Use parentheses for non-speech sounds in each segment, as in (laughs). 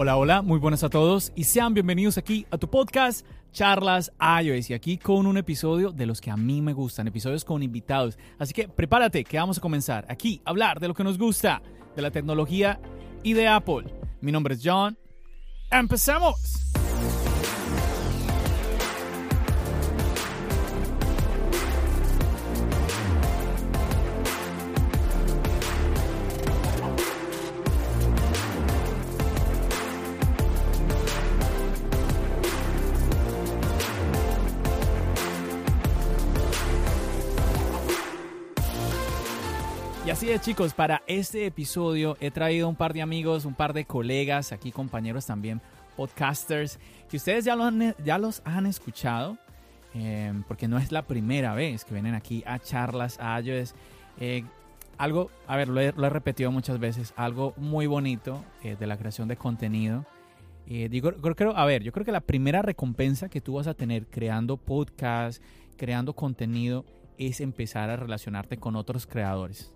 Hola, hola, muy buenas a todos y sean bienvenidos aquí a tu podcast Charlas iOS y aquí con un episodio de los que a mí me gustan, episodios con invitados. Así que prepárate que vamos a comenzar aquí a hablar de lo que nos gusta, de la tecnología y de Apple. Mi nombre es John. ¡Empecemos! Así es chicos, para este episodio he traído un par de amigos, un par de colegas, aquí compañeros también, podcasters, que ustedes ya, lo han- ya los han escuchado, eh, porque no es la primera vez que vienen aquí a charlas, a iOS. Eh, algo, a ver, lo he, lo he repetido muchas veces, algo muy bonito eh, de la creación de contenido. Eh, digo, creo, creo- a ver, yo creo que la primera recompensa que tú vas a tener creando podcast, creando contenido, es empezar a relacionarte con otros creadores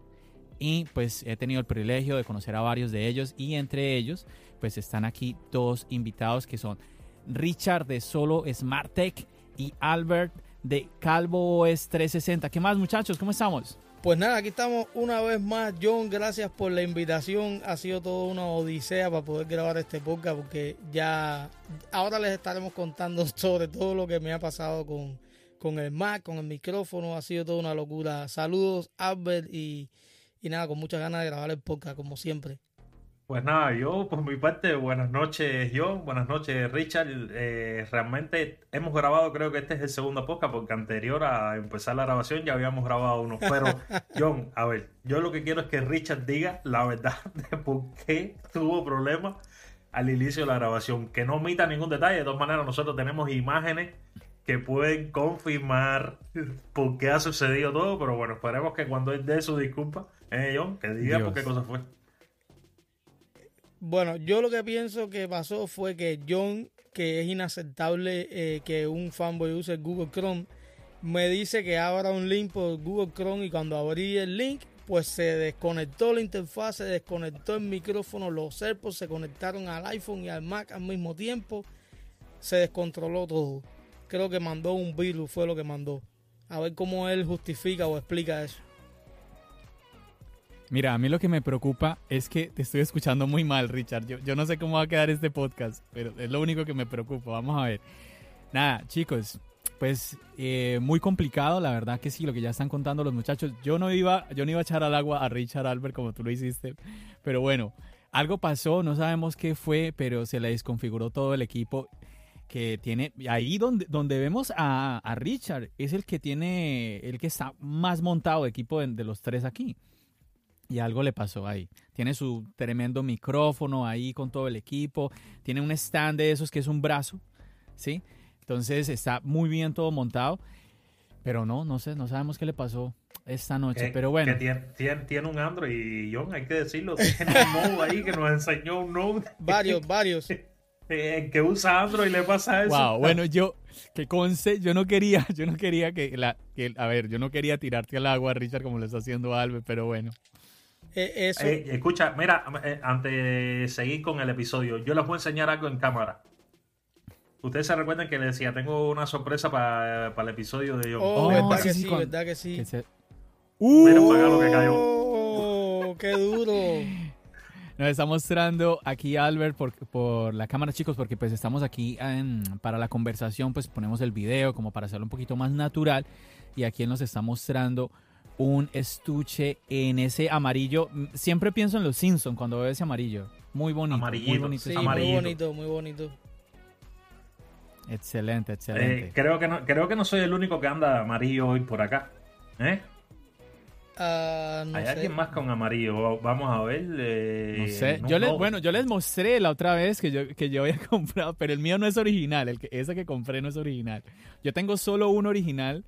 y pues he tenido el privilegio de conocer a varios de ellos y entre ellos pues están aquí dos invitados que son Richard de Solo Smart Tech y Albert de Calvo OS 360. ¿Qué más muchachos? ¿Cómo estamos? Pues nada, aquí estamos una vez más. John, gracias por la invitación. Ha sido toda una odisea para poder grabar este podcast porque ya ahora les estaremos contando (laughs) sobre todo lo que me ha pasado con, con el Mac, con el micrófono. Ha sido toda una locura. Saludos, Albert, y, y nada, con muchas ganas de grabar el podcast, como siempre. Pues nada, yo por mi parte, buenas noches John, buenas noches Richard. Eh, realmente hemos grabado, creo que este es el segundo podcast, porque anterior a empezar la grabación ya habíamos grabado uno. Pero (laughs) John, a ver, yo lo que quiero es que Richard diga la verdad (laughs) de por qué tuvo problemas al inicio de la grabación. Que no omita ningún detalle, de todas maneras nosotros tenemos imágenes que pueden confirmar por qué ha sucedido todo, pero bueno, esperemos que cuando él dé su disculpa, eh, John, que diga por qué cosa fue. Bueno, yo lo que pienso que pasó fue que John, que es inaceptable eh, que un fanboy use Google Chrome, me dice que abra un link por Google Chrome y cuando abrí el link, pues se desconectó la interfaz, se desconectó el micrófono, los AirPods se conectaron al iPhone y al Mac al mismo tiempo, se descontroló todo. Creo que mandó un virus, fue lo que mandó. A ver cómo él justifica o explica eso. Mira, a mí lo que me preocupa es que te estoy escuchando muy mal, Richard. Yo, yo no sé cómo va a quedar este podcast, pero es lo único que me preocupa. Vamos a ver. Nada, chicos, pues eh, muy complicado, la verdad que sí, lo que ya están contando los muchachos. Yo no iba, yo no iba a echar al agua a Richard Albert como tú lo hiciste, pero bueno, algo pasó, no sabemos qué fue, pero se le desconfiguró todo el equipo que tiene ahí donde, donde vemos a, a Richard es el que tiene el que está más montado de equipo de, de los tres aquí y algo le pasó ahí. Tiene su tremendo micrófono ahí con todo el equipo. Tiene un stand de esos que es un brazo, ¿sí? Entonces está muy bien todo montado. Pero no, no sé, no sabemos qué le pasó esta noche. Eh, pero bueno, Que tiene, tiene, tiene un Android y John, hay que decirlo, tiene un Node ahí que nos enseñó un Node. (laughs) Varios, varios. (laughs) Eh, que usa Android le pasa eso. wow, (laughs) bueno, yo, que conste, yo no quería, yo no quería que la, que, a ver, yo no quería tirarte al agua, Richard, como lo está haciendo Albert, pero bueno. Eh, eso, Eh, escucha, mira, eh, antes de seguir con el episodio, yo les voy a enseñar algo en cámara. Ustedes se recuerdan que les decía, tengo una sorpresa para para el episodio de John. Oh, Oh, verdad sí, que sí, con- verdad que sí. Que se- Mira para acá lo que cayó. Oh, qué duro. (laughs) Nos está mostrando aquí Albert por, por la cámara, chicos, porque pues estamos aquí en- para la conversación, pues ponemos el video como para hacerlo un poquito más natural. Y aquí él nos está mostrando un estuche en ese amarillo. Siempre pienso en los Simpsons cuando veo ese amarillo. Muy bonito. Muy bonito. Sí, muy bonito, muy bonito. Excelente, Eh, excelente. creo, que no, creo que no soy el único que anda amarillo hoy por acá. ¿Eh? Ah, no ¿Hay sé. alguien más con amarillo? Vamos a ver. eh, No sé. no, yo les, no. bueno, yo les mostré la otra vez que yo, que yo había (laughs) comprado, pero el mío no es original. El que, ese que compré no es original. Yo tengo solo un original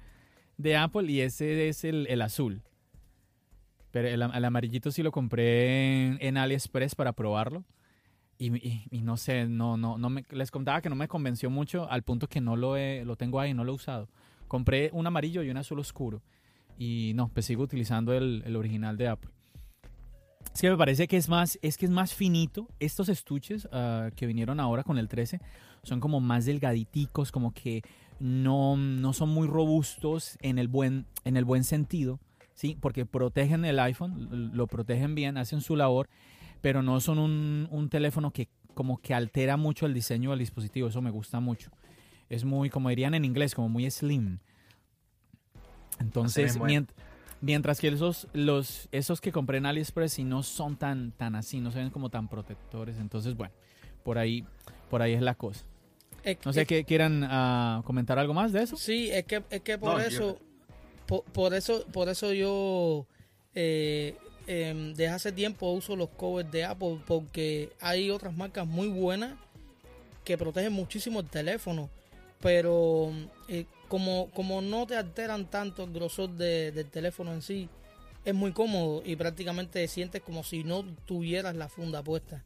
de Apple y ese es el, el azul. Pero el, amarillito sí lo compré en, en AliExpress para probarlo. Y, no sé, no, no, no me, les contaba que no me convenció mucho al punto que no lo, lo tengo ahí, no lo he usado. Compré un amarillo y un azul oscuro. Y no, pues sigo utilizando el, el original de Apple. Es que me parece que es más, es que es más finito. Estos estuches ah, que vinieron ahora con el 13 son como más delgaditicos, como que no, no son muy robustos en el buen, en el buen sentido, ¿sí? Porque protegen el iPhone, lo protegen bien, hacen su labor, pero no son un, un teléfono que como que altera mucho el diseño del dispositivo. Eso me gusta mucho. Es muy, como dirían en inglés, como muy slim. Entonces, mient- mientras que esos, los, esos que compré en AliExpress sí no son tan, tan así, no se ven como tan protectores. Entonces, bueno, por ahí, por ahí es la cosa. Es- No sé es- que quieran ah, comentar algo más de eso. Sí, es que, es que por No, yo- eso, por, por eso, por eso yo eh, em, desde hace tiempo uso los covers de Apple porque hay otras marcas muy buenas que protegen muchísimo el teléfono, pero eh, como, como no te alteran tanto el grosor de- del teléfono en sí, es muy cómodo y prácticamente sientes como si no tuvieras la funda puesta.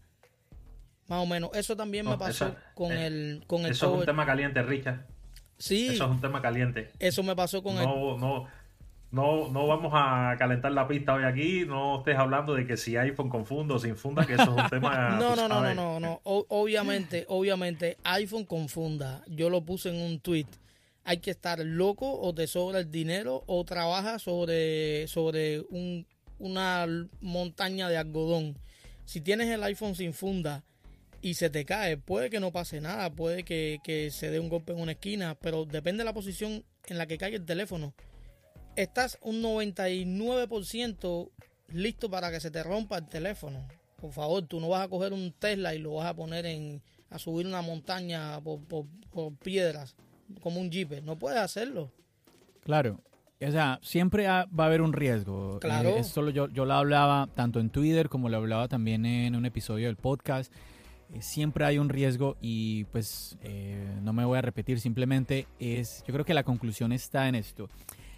Más o menos. Eso también me No, pasó eso- con eh, el con el Eso es un tema caliente, Richard. Sí, Eso es un tema caliente. eso me pasó con el No, no, no, no vamos a calentar la pista hoy aquí. No estés hablando de que si iPhone con funda o sin funda, que eso es un (laughs) tema. No, no, no, no, no, no. O- obviamente, obviamente, iPhone confunda. Yo lo puse en un tweet. Hay que estar loco o te sobra el dinero o trabajas sobre, sobre un, una montaña de algodón. Si tienes el iPhone sin funda y se te cae, puede que no pase nada, puede que, que se dé un golpe en una esquina, pero depende de la posición en la que caiga el teléfono. Estás un 99% listo para que se te rompa el teléfono. Por favor, tú no vas a coger un Tesla y lo vas a poner en a subir una montaña por, por- por piedras como un jeep. No puedes hacerlo. Claro. O sea, siempre va a haber un riesgo. Claro. Eh, esto lo- yo, yo lo hablaba tanto en Twitter como lo hablaba también en un episodio del podcast. Eh, siempre hay un riesgo y pues eh, no me voy a repetir, simplemente es, yo creo que la conclusión está en esto.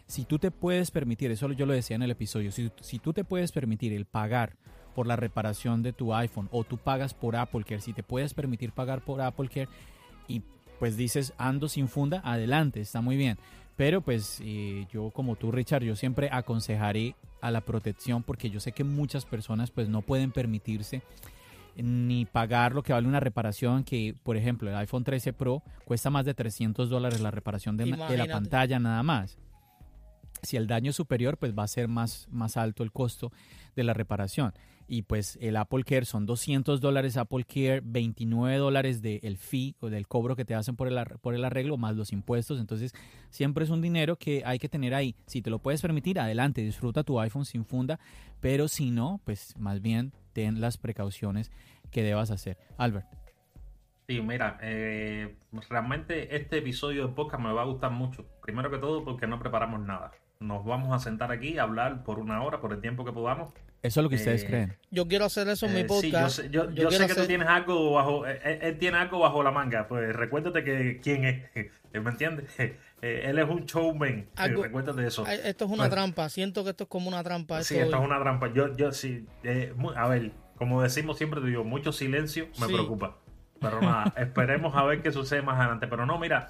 Si tú te puedes permitir, eso yo lo decía en el episodio, si, tú te puedes permitir el pagar por la reparación de tu iPhone o tú pagas por Apple Care, si te puedes permitir pagar por Apple Care y pues dices ando sin funda, adelante, está muy bien. Pero pues eh, yo como tú Richard, yo siempre aconsejaré a la protección porque yo sé que muchas personas pues no pueden permitirse ni pagar lo que vale una reparación que, por ejemplo, el iPhone 13 Pro cuesta más de 300 dólares la reparación de, la pantalla nada más. Si el daño es superior, pues va a ser más, más alto el costo de la reparación. Y pues el Apple Care son 200 dólares Apple Care, 29 dólares del fee o del cobro que te hacen por el, por el arreglo, más los impuestos. Entonces siempre es un dinero que hay que tener ahí. Si te lo puedes permitir, adelante, disfruta tu iPhone sin funda. Pero si no, pues más bien ten las precauciones que debas hacer. Albert. Sí, mira, eh, realmente este episodio de podcast me va a gustar mucho. Primero que todo porque no preparamos nada. Nos vamos a sentar aquí a hablar por una hora, por el tiempo que podamos. Eso es lo que ustedes Eh, creen. Yo quiero hacer eso en mi Eh, sí, yo podcast. sé, yo- Yo yo sé que tú hacer- tienes algo bajo, eh, él, él tiene algo bajo la manga. Pues recuérdate que quién es, (laughs) ¿me entiendes? Eh, él es un showman. eh, Algo- recuérdate de eso. Esto es una Pues- trampa. Siento que esto es como una trampa. Sí, Esto- esto es una trampa. Yo, yo sí, eh, a ver, como decimos siempre, te digo, mucho silencio me Sí. preocupa. Pero nada, (laughs) esperemos a ver qué sucede más adelante. Pero no, mira,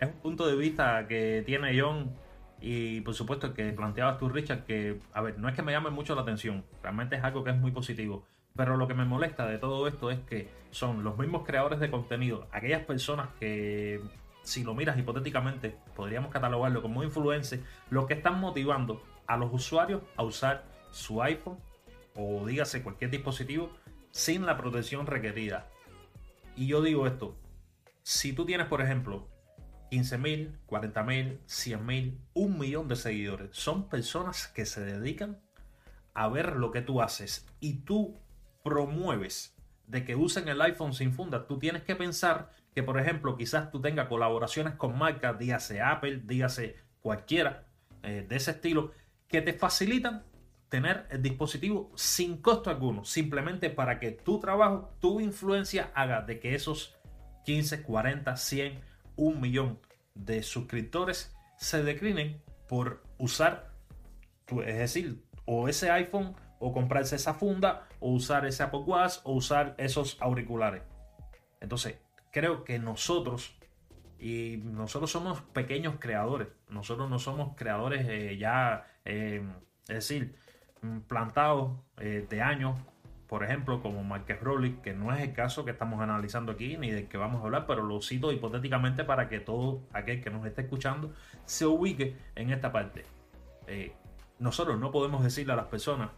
es un punto de vista que tiene John y por supuesto que planteabas tú, Richard, que, a ver, no es que me llame mucho la atención, realmente es algo que es muy positivo. Pero lo que me molesta de todo esto es que son los mismos creadores de contenido, aquellas personas que, si lo miras hipotéticamente, podríamos catalogarlo como influencers, los que están motivando a los usuarios a usar su iPhone o dígase cualquier dispositivo sin la protección requerida. Y yo digo esto, si tú tienes, por ejemplo, 15.000, 40.000, 100.000, un millón de seguidores, son personas que se dedican a ver lo que tú haces y tú promueves de que usen el iPhone sin funda, tú tienes que pensar que, por ejemplo, quizás tú tengas colaboraciones con marcas, dígase Apple, dígase cualquiera eh, de ese estilo, que te facilitan tener el dispositivo sin costo alguno, simplemente para que tu trabajo, tu influencia haga de que esos 15, 40, 100, un millón de suscriptores se declinen por usar, es decir, o ese iPhone o comprarse esa funda o usar ese Apple Watch o usar esos auriculares. Entonces, creo que nosotros y nosotros somos pequeños creadores. Nosotros no somos creadores eh, ya, eh, es decir, mm, plantados eh, de años, por ejemplo, como Marques Rowley, que no es el caso que estamos analizando aquí ni del que vamos a hablar, pero lo cito hipotéticamente para que todo aquel que nos esté escuchando se ubique en esta parte. nosotros no podemos decirle a las personas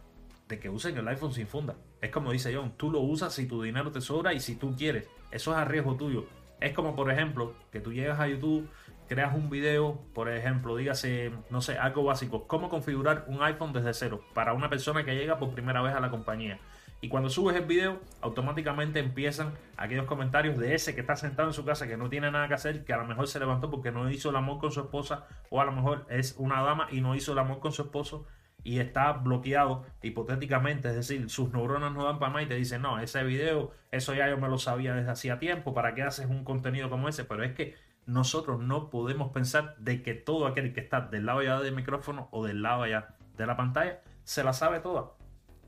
que usen el iPhone sin funda. Es como dice John, tú lo usas si tu dinero te sobra y si tú quieres. Eso es a riesgo tuyo. Es como, por ejemplo, que tú llegas a YouTube, creas un video, por ejemplo, dígase, no sé, algo básico, cómo configurar un iPhone desde cero para una persona que llega por primera vez a la compañía. Y cuando subes el video, automáticamente empiezan aquellos comentarios de ese que está sentado en su casa, que no tiene nada que hacer, que a lo mejor se levantó porque no hizo el amor con su esposa, o a lo mejor es una dama y no hizo el amor con su esposo y está bloqueado hipotéticamente, es decir, sus neuronas no dan para más y te dicen, no, ese video, eso ya yo me lo sabía desde hacía tiempo, ¿para qué haces un contenido como ese? Pero es que nosotros no podemos pensar de que todo aquel que está del lado allá del micrófono o del lado allá de la pantalla se la sabe toda.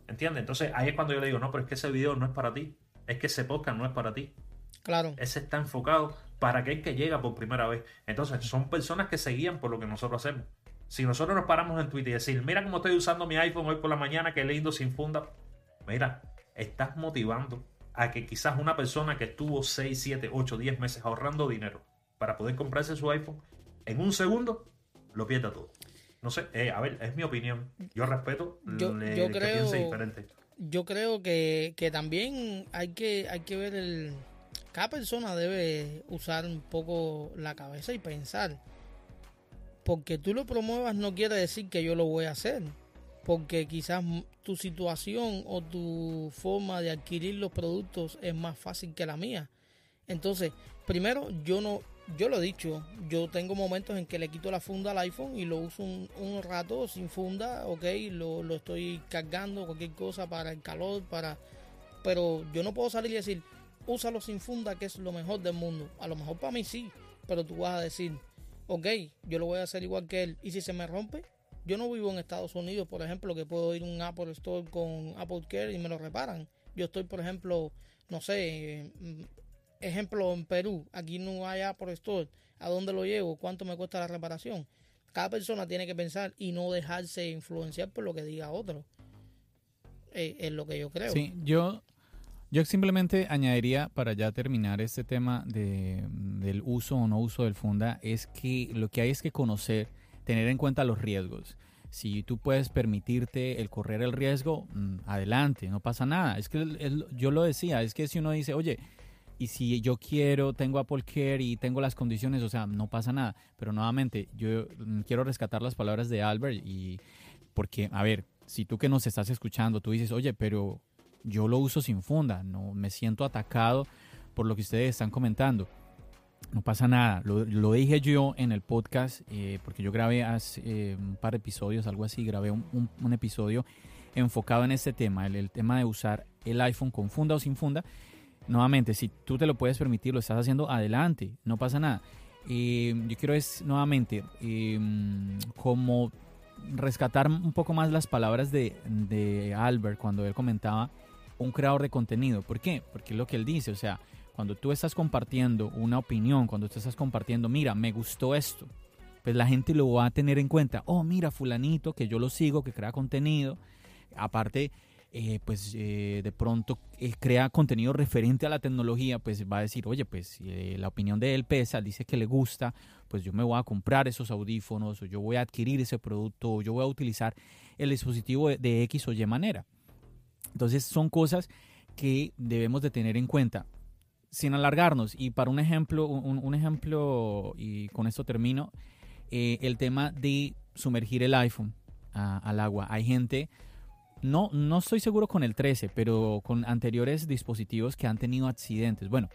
¿Entiendes? Entonces ahí es cuando yo le digo, no, pero es que ese video no es para ti, es que ese podcast no es para ti. Claro. Ese está enfocado para aquel que llega por primera vez. Entonces son personas que se guían por lo que nosotros hacemos. Si nosotros nos paramos en Twitter y decir, mira cómo estoy usando mi iPhone hoy por la mañana, que lindo sin funda, mira, estás motivando a que quizás una persona que estuvo 6, 7, 8, 10 meses ahorrando dinero para poder comprarse su iPhone, en un segundo lo pierda todo. No sé, eh, a ver, es mi opinión. Yo respeto yo, yo creo, diferente. Yo creo que, que, también hay que, hay que ver el... Cada persona debe usar un poco la cabeza y pensar porque tú lo promuevas no quiere decir que yo lo voy a hacer. Porque quizás tu situación o tu forma de adquirir los productos es más fácil que la mía. Entonces, primero, yo no, yo lo he dicho, yo tengo momentos en que le quito la funda al iPhone y lo uso un, rato sin funda, ok, lo, lo, estoy cargando, cualquier cosa para el calor, para... Pero yo no puedo salir y decir, úsalo sin funda, que es lo mejor del mundo. A lo mejor para mí sí, pero tú vas a decir, ok, yo lo voy a hacer igual que él. Y si se me rompe, yo no vivo en Estados Unidos, por ejemplo, que puedo ir a un Apple Store con Apple Care y me lo reparan. Yo estoy, por ejemplo, no sé, mm, ejemplo en Perú, aquí no hay Apple Store. ¿A dónde lo llevo? ¿Cuánto me cuesta la reparación? Cada persona tiene que pensar y no dejarse influenciar por lo que diga otro. Eh, es lo que yo creo. Sí, yo yo simplemente añadiría para ya terminar este tema de, del uso o no uso del funda, es que lo que hay es que conocer, tener en cuenta los riesgos. Si tú puedes permitirte el correr el riesgo, mm, adelante, no pasa nada. Es que yo lo decía, es que si uno dice, oye, y si yo quiero, tengo Apple Care y tengo las condiciones, o sea, no pasa nada. Pero nuevamente, yo mm, quiero rescatar las palabras de Albert y porque, a ver, si tú que nos estás escuchando, tú dices, oye, pero yo lo uso sin funda, no me siento atacado por lo que ustedes están comentando. No pasa nada, lo, dije yo en el podcast, eh, porque yo grabé hace eh, un par de episodios, algo así, grabé un, episodio enfocado en este tema, el, tema de usar el iPhone con funda o sin funda. Nuevamente, si tú te lo puedes permitir, lo estás haciendo, adelante, no pasa nada. Eh, yo quiero es nuevamente como rescatar un poco más las palabras de, de Albert cuando él comentaba un creador de contenido. ¿Por qué? Porque es lo que él dice, o sea, cuando tú estás compartiendo una opinión, cuando tú estás compartiendo, mira, me gustó esto, pues la gente lo va a tener en cuenta. Oh, mira, fulanito, que yo lo sigo, que crea contenido. Aparte, eh, pues eh, de pronto eh, crea contenido referente a la tecnología, pues va a decir, oye, pues la opinión de él pesa, dice que le gusta, pues yo me voy a comprar esos audífonos, o yo voy a adquirir ese producto, o yo voy a utilizar el dispositivo de X o Y manera. Entonces son cosas que debemos de tener en cuenta. Sin alargarnos, y para un ejemplo, un, ejemplo, y con esto termino, eh, el tema de sumergir el iPhone al agua. Hay gente, no, no estoy seguro con el 13, pero con anteriores dispositivos que han tenido accidentes. Bueno,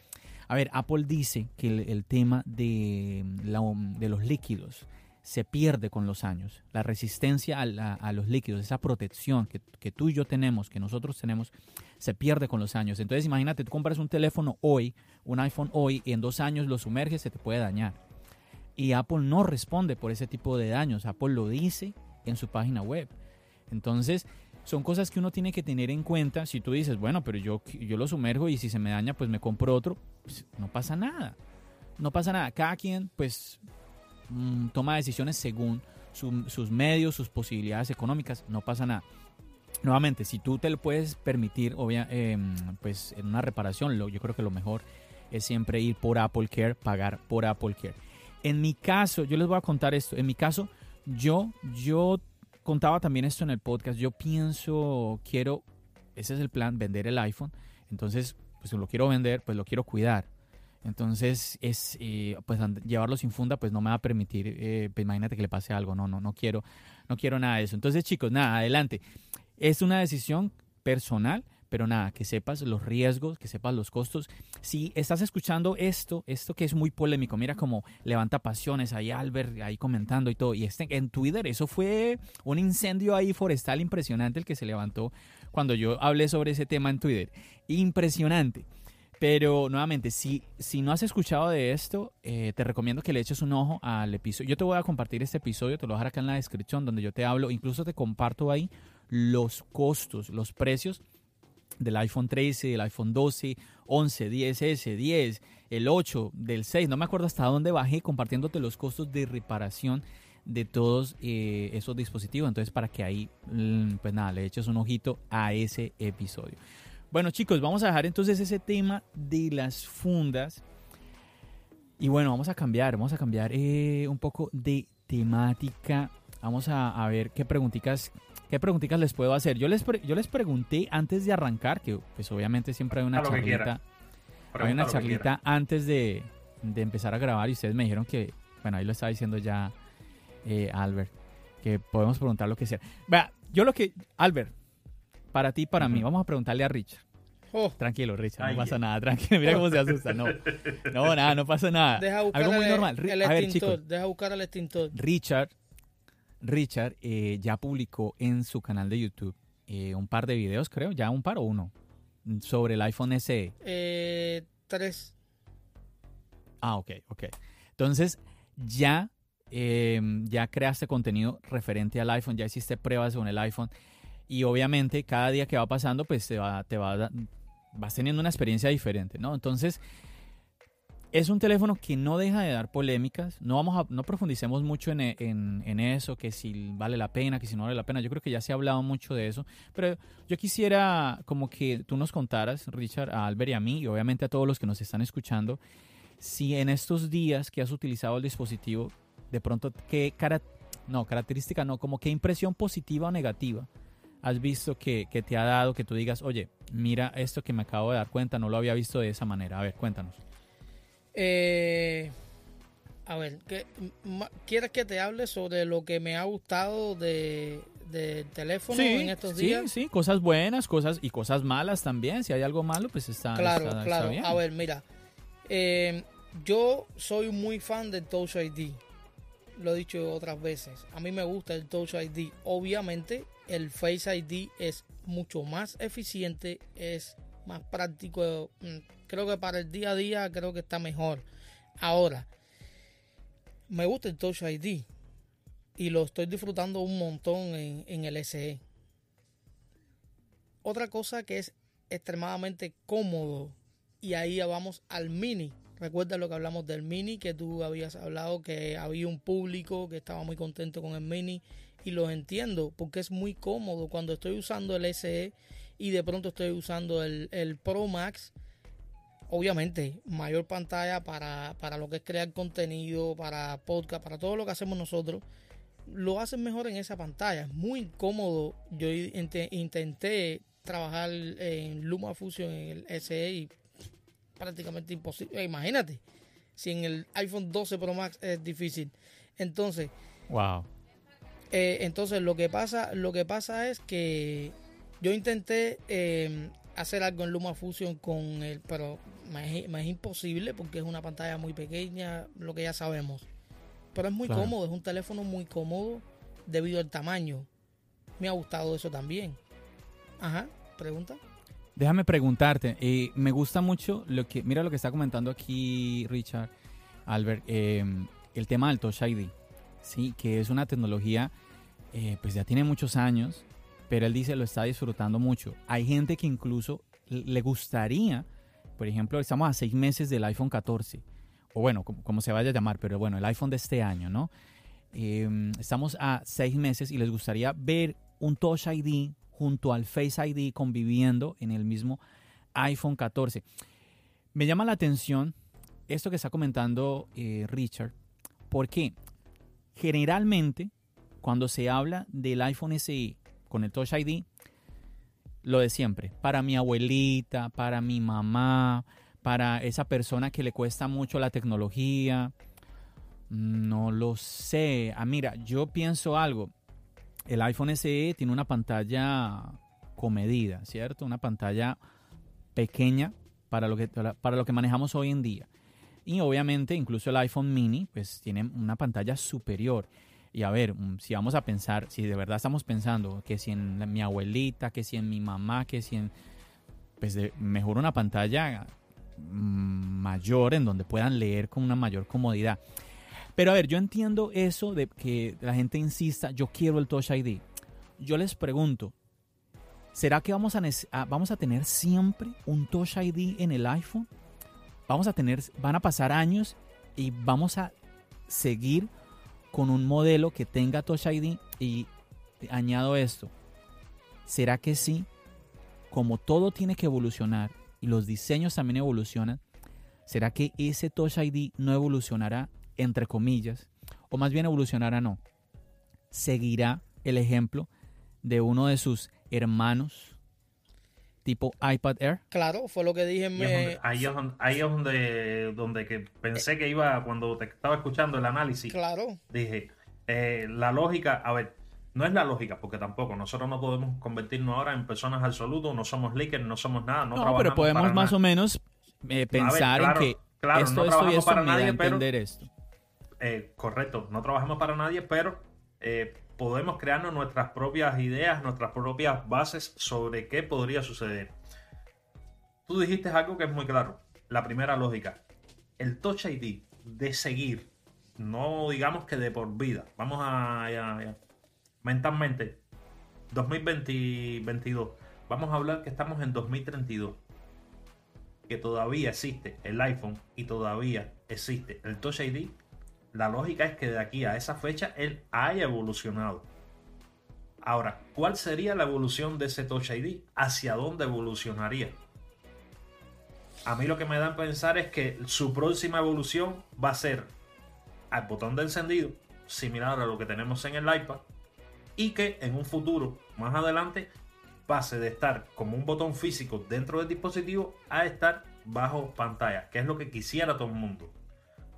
a ver, Apple dice que el, tema de, de los líquidos se pierde con los años. La resistencia a, los líquidos, esa protección que, que tú y yo tenemos, que nosotros tenemos, se pierde con los años. Entonces imagínate, tú compras un teléfono hoy, un iPhone hoy, y en dos años lo sumerges, se te puede dañar. Y Apple no responde por ese tipo de daños. Apple lo dice en su página web. Entonces, son cosas que uno tiene que tener en cuenta. Si tú dices, bueno, pero yo, yo lo sumerjo y si se me daña, pues me compro otro, pues, no pasa nada. No pasa nada. Cada quien, pues, mm, toma decisiones según su- sus medios, sus posibilidades económicas. No pasa nada. Nuevamente, si tú te lo puedes permitir, obvia, em, pues en una reparación, lo- yo creo que lo mejor es siempre ir por Apple Care, pagar por Apple Care. En mi caso, yo les voy a contar esto. En mi caso, yo, yo contaba también esto en el podcast. Yo pienso, quiero, ese es el plan, vender el iPhone. Entonces, pues lo quiero vender, pues lo quiero cuidar. Entonces, es, eh, pues llevarlo sin funda, pues no me va a permitir, eh, pues imagínate que le pase algo. No, no, no quiero, no quiero nada de eso. Entonces, chicos, nada, adelante. Es una decisión personal, pero nada, que sepas los riesgos, que sepas los costos. Si estás escuchando esto, esto que es muy polémico, mira cómo levanta pasiones ahí Albert, ahí comentando y todo. Y este, en Twitter, eso fue un incendio ahí forestal impresionante el que se levantó cuando yo hablé sobre ese tema en Twitter. Impresionante. Pero nuevamente, si, si no has escuchado de esto, eh, te recomiendo que le eches un ojo al episodio. Yo te voy a compartir este episodio, te lo voy a dejar acá en la descripción donde yo te hablo, incluso te comparto ahí los costos, los precios del iPhone 13, del iPhone 12, 11, 10S, 10, el 8, del 6. No me acuerdo hasta dónde bajé compartiéndote los costos de reparación de todos eh, esos dispositivos. Entonces, para que ahí, mm, pues nada, le eches un ojito a ese episodio. Bueno, chicos, vamos a dejar entonces ese tema de las fundas. Y bueno, vamos a cambiar, vamos a cambiar eh, un poco de temática. Vamos a, a ver qué preguntitas, qué preguntitas les puedo hacer. Yo les, pre- yo les pregunté antes de arrancar, que pues obviamente siempre hay una charlita, hay una charlita antes de, de empezar a grabar y ustedes me dijeron que, bueno, ahí lo estaba diciendo ya eh, Albert, que podemos preguntar lo que sea. Vea, yo lo que, Albert, para ti y para mí, vamos a preguntarle a Richard. Oh, Tranquilo, Richard, Ay, no pasa nada, tranquilo, mira cómo se asusta, no. No, (laughs) nada, no pasa nada. deja buscar Algo muy el, normal. El a ver, chicos, Deja buscar el extintor. Richard, Richard eh, ya publicó en su canal de YouTube eh, un par de videos, creo, ya un par o uno, sobre el iPhone SE. Eh, tres. Ah, ok, ok. Entonces, ya, eh, ya creaste contenido referente al iPhone, ya hiciste pruebas con el iPhone y obviamente cada día que va pasando, pues te va, te va, vas teniendo una experiencia diferente, ¿no? Entonces, es un teléfono que no deja de dar polémicas. No vamos a, no profundicemos mucho en, en- en eso, que si vale la pena, que si no vale la pena. Yo creo que ya se ha hablado mucho de eso. Pero yo quisiera como que tú nos contaras, Richard, a Albert y a mí, y obviamente a todos los que nos están escuchando, si en estos días que has utilizado el dispositivo, de pronto, qué cara, no, característica no, como qué impresión positiva o negativa has visto que, que te ha dado, que tú digas, oye, mira esto que me acabo de dar cuenta, no lo había visto de esa manera. A ver, cuéntanos. Eh, a ver, ¿qué- ma- ¿quieres que te hable sobre lo que me ha gustado de, del teléfono en estos sí, días? sí, cosas buenas, cosas y cosas malas también. Si hay algo malo, pues está, Claro, está- está claro. bien. A ver, mira. eh, yo soy muy fan del Touch ID. Lo he dicho otras veces. A mí me gusta el Touch ID. Obviamente, el Face ID es mucho más eficiente, es más práctico. mm, Creo que para el día a día creo que está mejor. Ahora, me gusta el Touch ID y lo estoy disfrutando un montón en, el SE. Otra cosa que es extremadamente cómodo y ahí ya vamos al mini. Recuerda lo que hablamos del mini, que tú habías hablado que había un público que estaba muy contento con el mini y lo entiendo porque es muy cómodo cuando estoy usando el SE y de pronto estoy usando el, el Pro Max. Obviamente, mayor pantalla para, para lo que es crear contenido, para podcast, para todo lo que hacemos nosotros. Lo hacen mejor en esa pantalla. Es muy cómodo. Yo inte- intenté trabajar en Luma Fusion en el SE y prácticamente imposible. Eh, Imagínate, si en el iPhone 12 Pro Max es difícil. Entonces, Wow. Eh, entonces lo que pasa, lo que pasa es que yo intenté eh, hacer algo en Luma Fusion con el, pero me es, me es imposible porque es una pantalla muy pequeña, lo que ya sabemos. pero es muy Claro. cómodo, es un teléfono muy cómodo debido al tamaño. Me ha gustado eso también. Ajá, pregunta. Déjame preguntarte, eh, me gusta mucho lo que, mira lo que está comentando aquí Richard, Albert, eh, el tema del Touch ID, sí, que es una tecnología, eh, pues ya tiene muchos años, pero él dice lo está disfrutando mucho. Hay gente que incluso le gustaría, por ejemplo, estamos a seis meses del iPhone 14, o bueno, como, se vaya a llamar, pero bueno, el iPhone de este año, ¿no? Eh, estamos a seis meses y les gustaría ver un Touch ID junto al Face ID conviviendo en el mismo iPhone 14. Me llama la atención esto que está comentando eh, Richard, porque generalmente cuando se habla del iPhone SE con el Touch ID, lo de siempre, para mi abuelita, para mi mamá, para esa persona que le cuesta mucho la tecnología, no lo sé. Ah, mira, yo pienso algo. El iPhone SE tiene una pantalla comedida, ¿cierto? Una pantalla pequeña para lo que, para lo que manejamos hoy en día. Y obviamente incluso el iPhone mini pues tiene una pantalla superior. Y a ver, mm, si vamos a pensar, si de verdad estamos pensando que si en mi abuelita, que si en mi mamá, que si en... Pues mejor una pantalla mm, mayor en donde puedan leer con una mayor comodidad. Pero a ver, yo entiendo eso de que la gente insista, yo quiero el Touch ID. Yo les pregunto, ¿será que vamos a- vamos a tener siempre un Touch ID en el iPhone? Vamos a tener, van a pasar años y vamos a seguir con un modelo que tenga Touch ID y añado esto. ¿Será que sí? Como todo tiene que evolucionar y los diseños también evolucionan, ¿será que ese Touch ID no evolucionará, entre comillas, o más bien evolucionará no? ¿Seguirá el ejemplo de uno de sus hermanos tipo iPad Air? Claro, fue lo que dije. Donde- Me, ahí es donde, ahí es donde, donde que pensé que iba, cuando te estaba escuchando el análisis, claro, dije, eh, la lógica, a ver, no es la lógica, porque tampoco, nosotros no podemos convertirnos ahora en personas absolutas, no somos leakers, no somos nada, no, No, trabajamos pero podemos para más nada. o menos eh, pensar claro, en que claro, esto, no esto y trabajamos esto para me da a nadie, pero- entender esto. Eh, correcto, no trabajamos para nadie, pero eh, podemos crearnos nuestras propias ideas, nuestras propias bases sobre qué podría suceder. Tú dijiste algo que es muy claro. La primera lógica. El Touch ID de seguir, no digamos que de por vida. Vamos a, a- mentalmente. 2022. Vamos a hablar que estamos en 2032. Que todavía existe el iPhone y todavía existe el Touch ID. La lógica es que de aquí a esa fecha él haya evolucionado. Ahora, ¿cuál sería la evolución de ese Touch ID? ¿Hacia dónde evolucionaría? A mí lo que me da a pensar es que su próxima evolución va a ser al botón de encendido, similar a lo que tenemos en el iPad, y que en un futuro, más adelante, pase de estar como un botón físico dentro del dispositivo a estar bajo pantalla, que es lo que quisiera todo el mundo.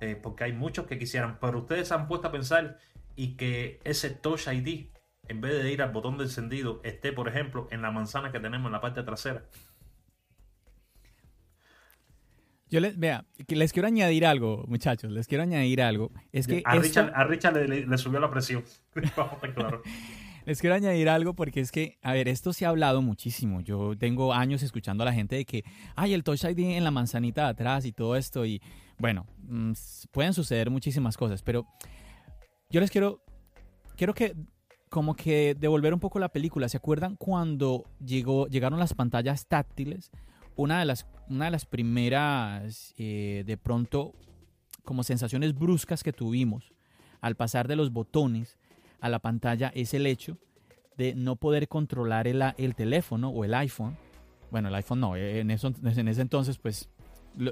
Eh, porque hay muchos que quisieran, pero ustedes se han puesto a pensar y que ese Touch ID, en vez de ir al botón de encendido, esté, por ejemplo, en la manzana que tenemos en la parte trasera. Yo les, vea, les quiero añadir algo, muchachos, les quiero añadir algo. Es que a, Richard, a Richard le, le- le subió la presión. (laughs) Claros. (laughs) Les quiero añadir algo porque es que, a ver, esto se ha hablado muchísimo. Yo tengo años escuchando a la gente de que, ay, el Touch ID en la manzanita de atrás y todo esto. Y bueno, mm, pueden suceder muchísimas cosas, pero yo les quiero, quiero que, como que devolver un poco la película. ¿Se acuerdan cuando llegó, llegaron las pantallas táctiles? Una de las, una de las primeras, eh, de pronto, como sensaciones bruscas que tuvimos al pasar de los botones a la pantalla es el hecho de no poder controlar el, el teléfono o el iPhone. Bueno, el iPhone no, en, eso, en ese entonces, pues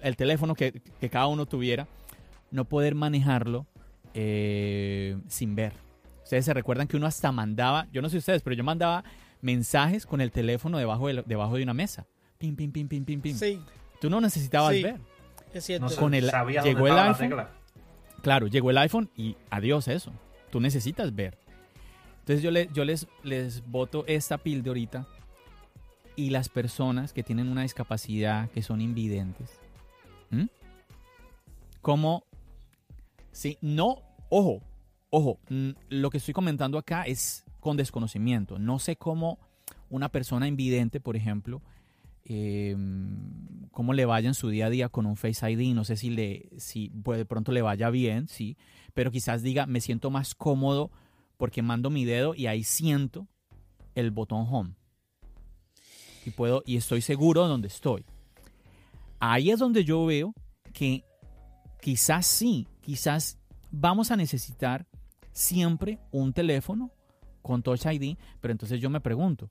el teléfono que, que cada uno tuviera, no poder manejarlo eh, sin ver. Ustedes se recuerdan que uno hasta mandaba, yo no sé ustedes, pero yo mandaba mensajes con el teléfono debajo de, debajo de una mesa. Pim, pim, pim, pim, pim, pim. sí, Tú no necesitabas Sí. ver. es cierto. No Con el- sabía llegó dónde el iPhone. tecla. Claro, llegó el iPhone y adiós eso. Tú necesitas ver. Entonces yo, le- yo les, les voto esta pildorita y las personas que tienen una discapacidad, que son invidentes. ¿M? Como, sí, no Ojo, ojo, mm, lo que estoy comentando acá es con desconocimiento. No sé cómo una persona invidente, por ejemplo, eh, cómo le vaya en su día a día con un Face ID. No sé si, le, si pues, de pronto le vaya bien, sí, pero quizás diga, me siento más cómodo porque mando mi dedo y ahí siento el botón Home. Y, puedo, y estoy seguro de donde estoy. Ahí es donde yo veo que quizás sí, quizás vamos a necesitar siempre un teléfono con Touch ID, pero entonces yo me pregunto,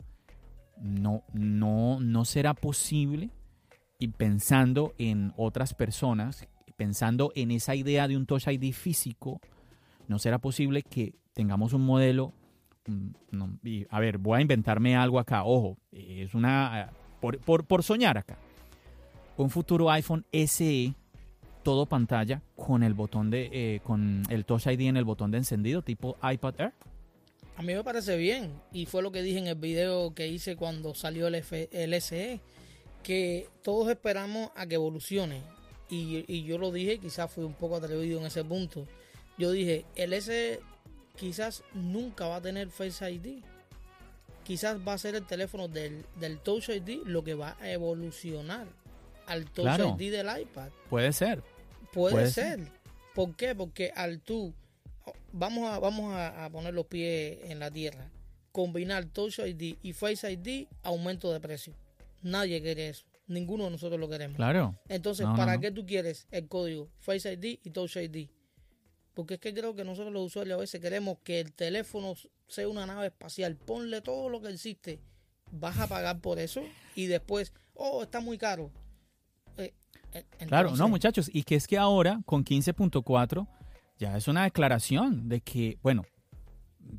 no, no, no será posible y pensando en otras personas, pensando en esa idea de un Touch ID físico, no será posible que tengamos un modelo. mm, y, a ver, voy a inventarme algo acá. Ojo, es una. Por soñar acá. Un futuro iPhone SE, todo pantalla, con el botón de. eh, con el Touch ID en el botón de encendido, tipo iPad Air. A mí me parece bien. Y fue lo que dije en el video que hice cuando salió el, F- el SE. Que todos esperamos a que evolucione. Y, y yo lo dije, quizás fui un poco atrevido en ese punto. Yo dije, el SE quizás nunca va a tener Face ID. Quizás va a ser el teléfono del, del Touch ID lo que va a evolucionar al Touch Claro. ID del iPad. Puede ser. Puede, Puede ser. ¿Por qué? Porque al tú, vamos a, vamos a, a poner los pies en la tierra, combinar Touch ID y Face ID, aumento de precio. Nadie quiere eso. Ninguno de nosotros lo queremos. Claro. Entonces, No, ¿para no. qué tú quieres el código Face ID y Touch ID? Porque es que creo que nosotros los usuarios a veces queremos que el teléfono sea una nave espacial. Ponle todo lo que existe. Vas a pagar por eso y después, oh, está muy caro. Eh, Claro, no, muchachos, y que es que ahora con 15.4 ya es una declaración de que, bueno,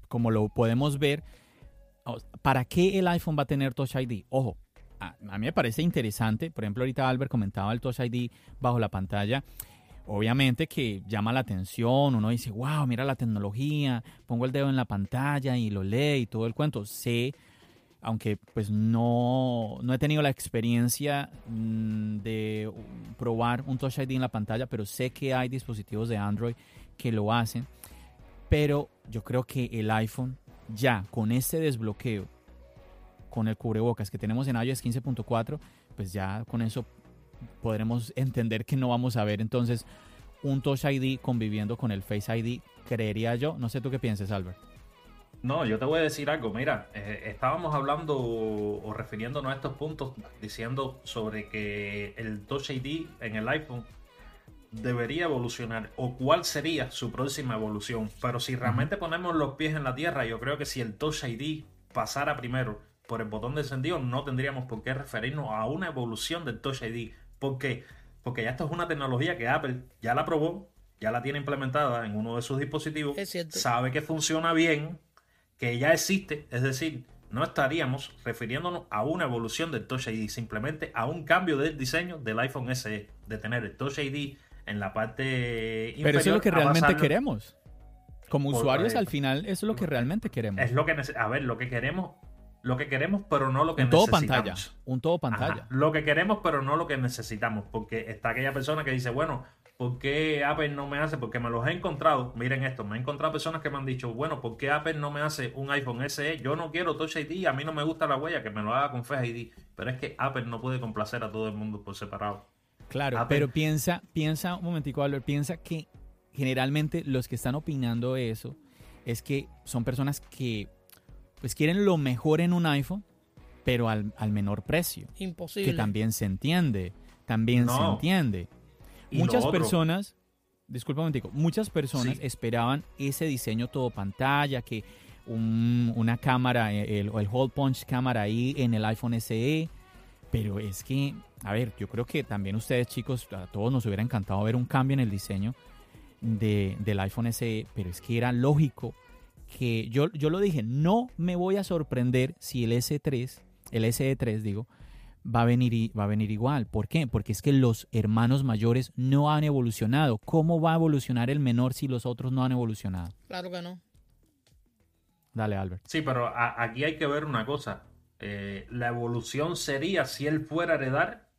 como lo podemos ver, ¿para qué el iPhone va a tener Touch ID? Ojo, a, a mí me parece interesante, por ejemplo, ahorita Albert comentaba el Touch ID bajo la pantalla. Obviamente que llama la atención, uno dice, wow, mira la tecnología, pongo el dedo en la pantalla y lo lee y todo el cuento. Sé, aunque pues no, no he tenido la experiencia mm, de probar un Touch ID en la pantalla, pero sé que hay dispositivos de Android que lo hacen. Pero yo creo que el iPhone ya con este desbloqueo, con el cubrebocas que tenemos en iOS 15.4, pues ya con eso podremos entender que no vamos a ver entonces un Touch ID conviviendo con el Face ID, creería yo. No sé tú qué piensas, Albert. No, yo te voy a decir algo. Mira, eh, estábamos hablando o refiriéndonos a estos puntos diciendo sobre que el Touch ID en el iPhone debería evolucionar o cuál sería su próxima evolución. Pero si realmente ponemos los pies en la tierra, yo creo que si el Touch ID pasara primero por el botón de encendido, no tendríamos por qué referirnos a una evolución del Touch ID. ¿Por qué? Porque ya esto es una tecnología que Apple ya la probó, ya la tiene implementada en uno de sus dispositivos, sabe que funciona bien, que ya existe, es decir, no estaríamos refiriéndonos a una evolución del Touch ID, simplemente a un cambio del diseño del iPhone SE, de tener el Touch ID en la parte inferior. Pero eso es lo que realmente queremos. Como usuarios, al final, eso es lo que realmente queremos. Es lo que a ver, lo que queremos, lo que queremos, pero no lo que Un todo necesitamos. pantalla. Un todo pantalla. Ajá, Lo que queremos, pero no lo que necesitamos. Porque está aquella persona que dice, bueno, ¿por qué Apple no me hace? Porque me los he encontrado. Miren esto, me he encontrado personas que me han dicho, bueno, ¿por qué Apple no me hace un iPhone SE? Yo no quiero Touch ID, a mí no me gusta la huella, que me lo haga con Face ID. Pero es que Apple no puede complacer a todo el mundo por separado. Claro, Apple. pero piensa, piensa, un momentico, Albert, piensa que generalmente los que están opinando eso es que son personas que pues quieren lo mejor en un iPhone, pero al, al menor precio. Imposible. Que también se entiende, también se entiende. Muchas personas, disculpa un momentico, muchas personas Sí. esperaban ese diseño todo pantalla, que un- una cámara, el, el hole punch cámara ahí en el iPhone SE, pero es que, a ver, yo creo que también ustedes chicos, a todos nos hubiera encantado ver un cambio en el diseño de- del iPhone SE, pero es que era lógico que yo, yo lo dije, no me voy a sorprender si el S3, el SE3 digo, va a venir y va a venir igual. ¿Por qué? Porque es que los hermanos mayores no han evolucionado. ¿Cómo va a evolucionar el menor si los otros no han evolucionado? Claro que no. Dale, Albert. Sí, pero a- aquí hay que ver una cosa. Eh, la evolución sería si él fuera a heredar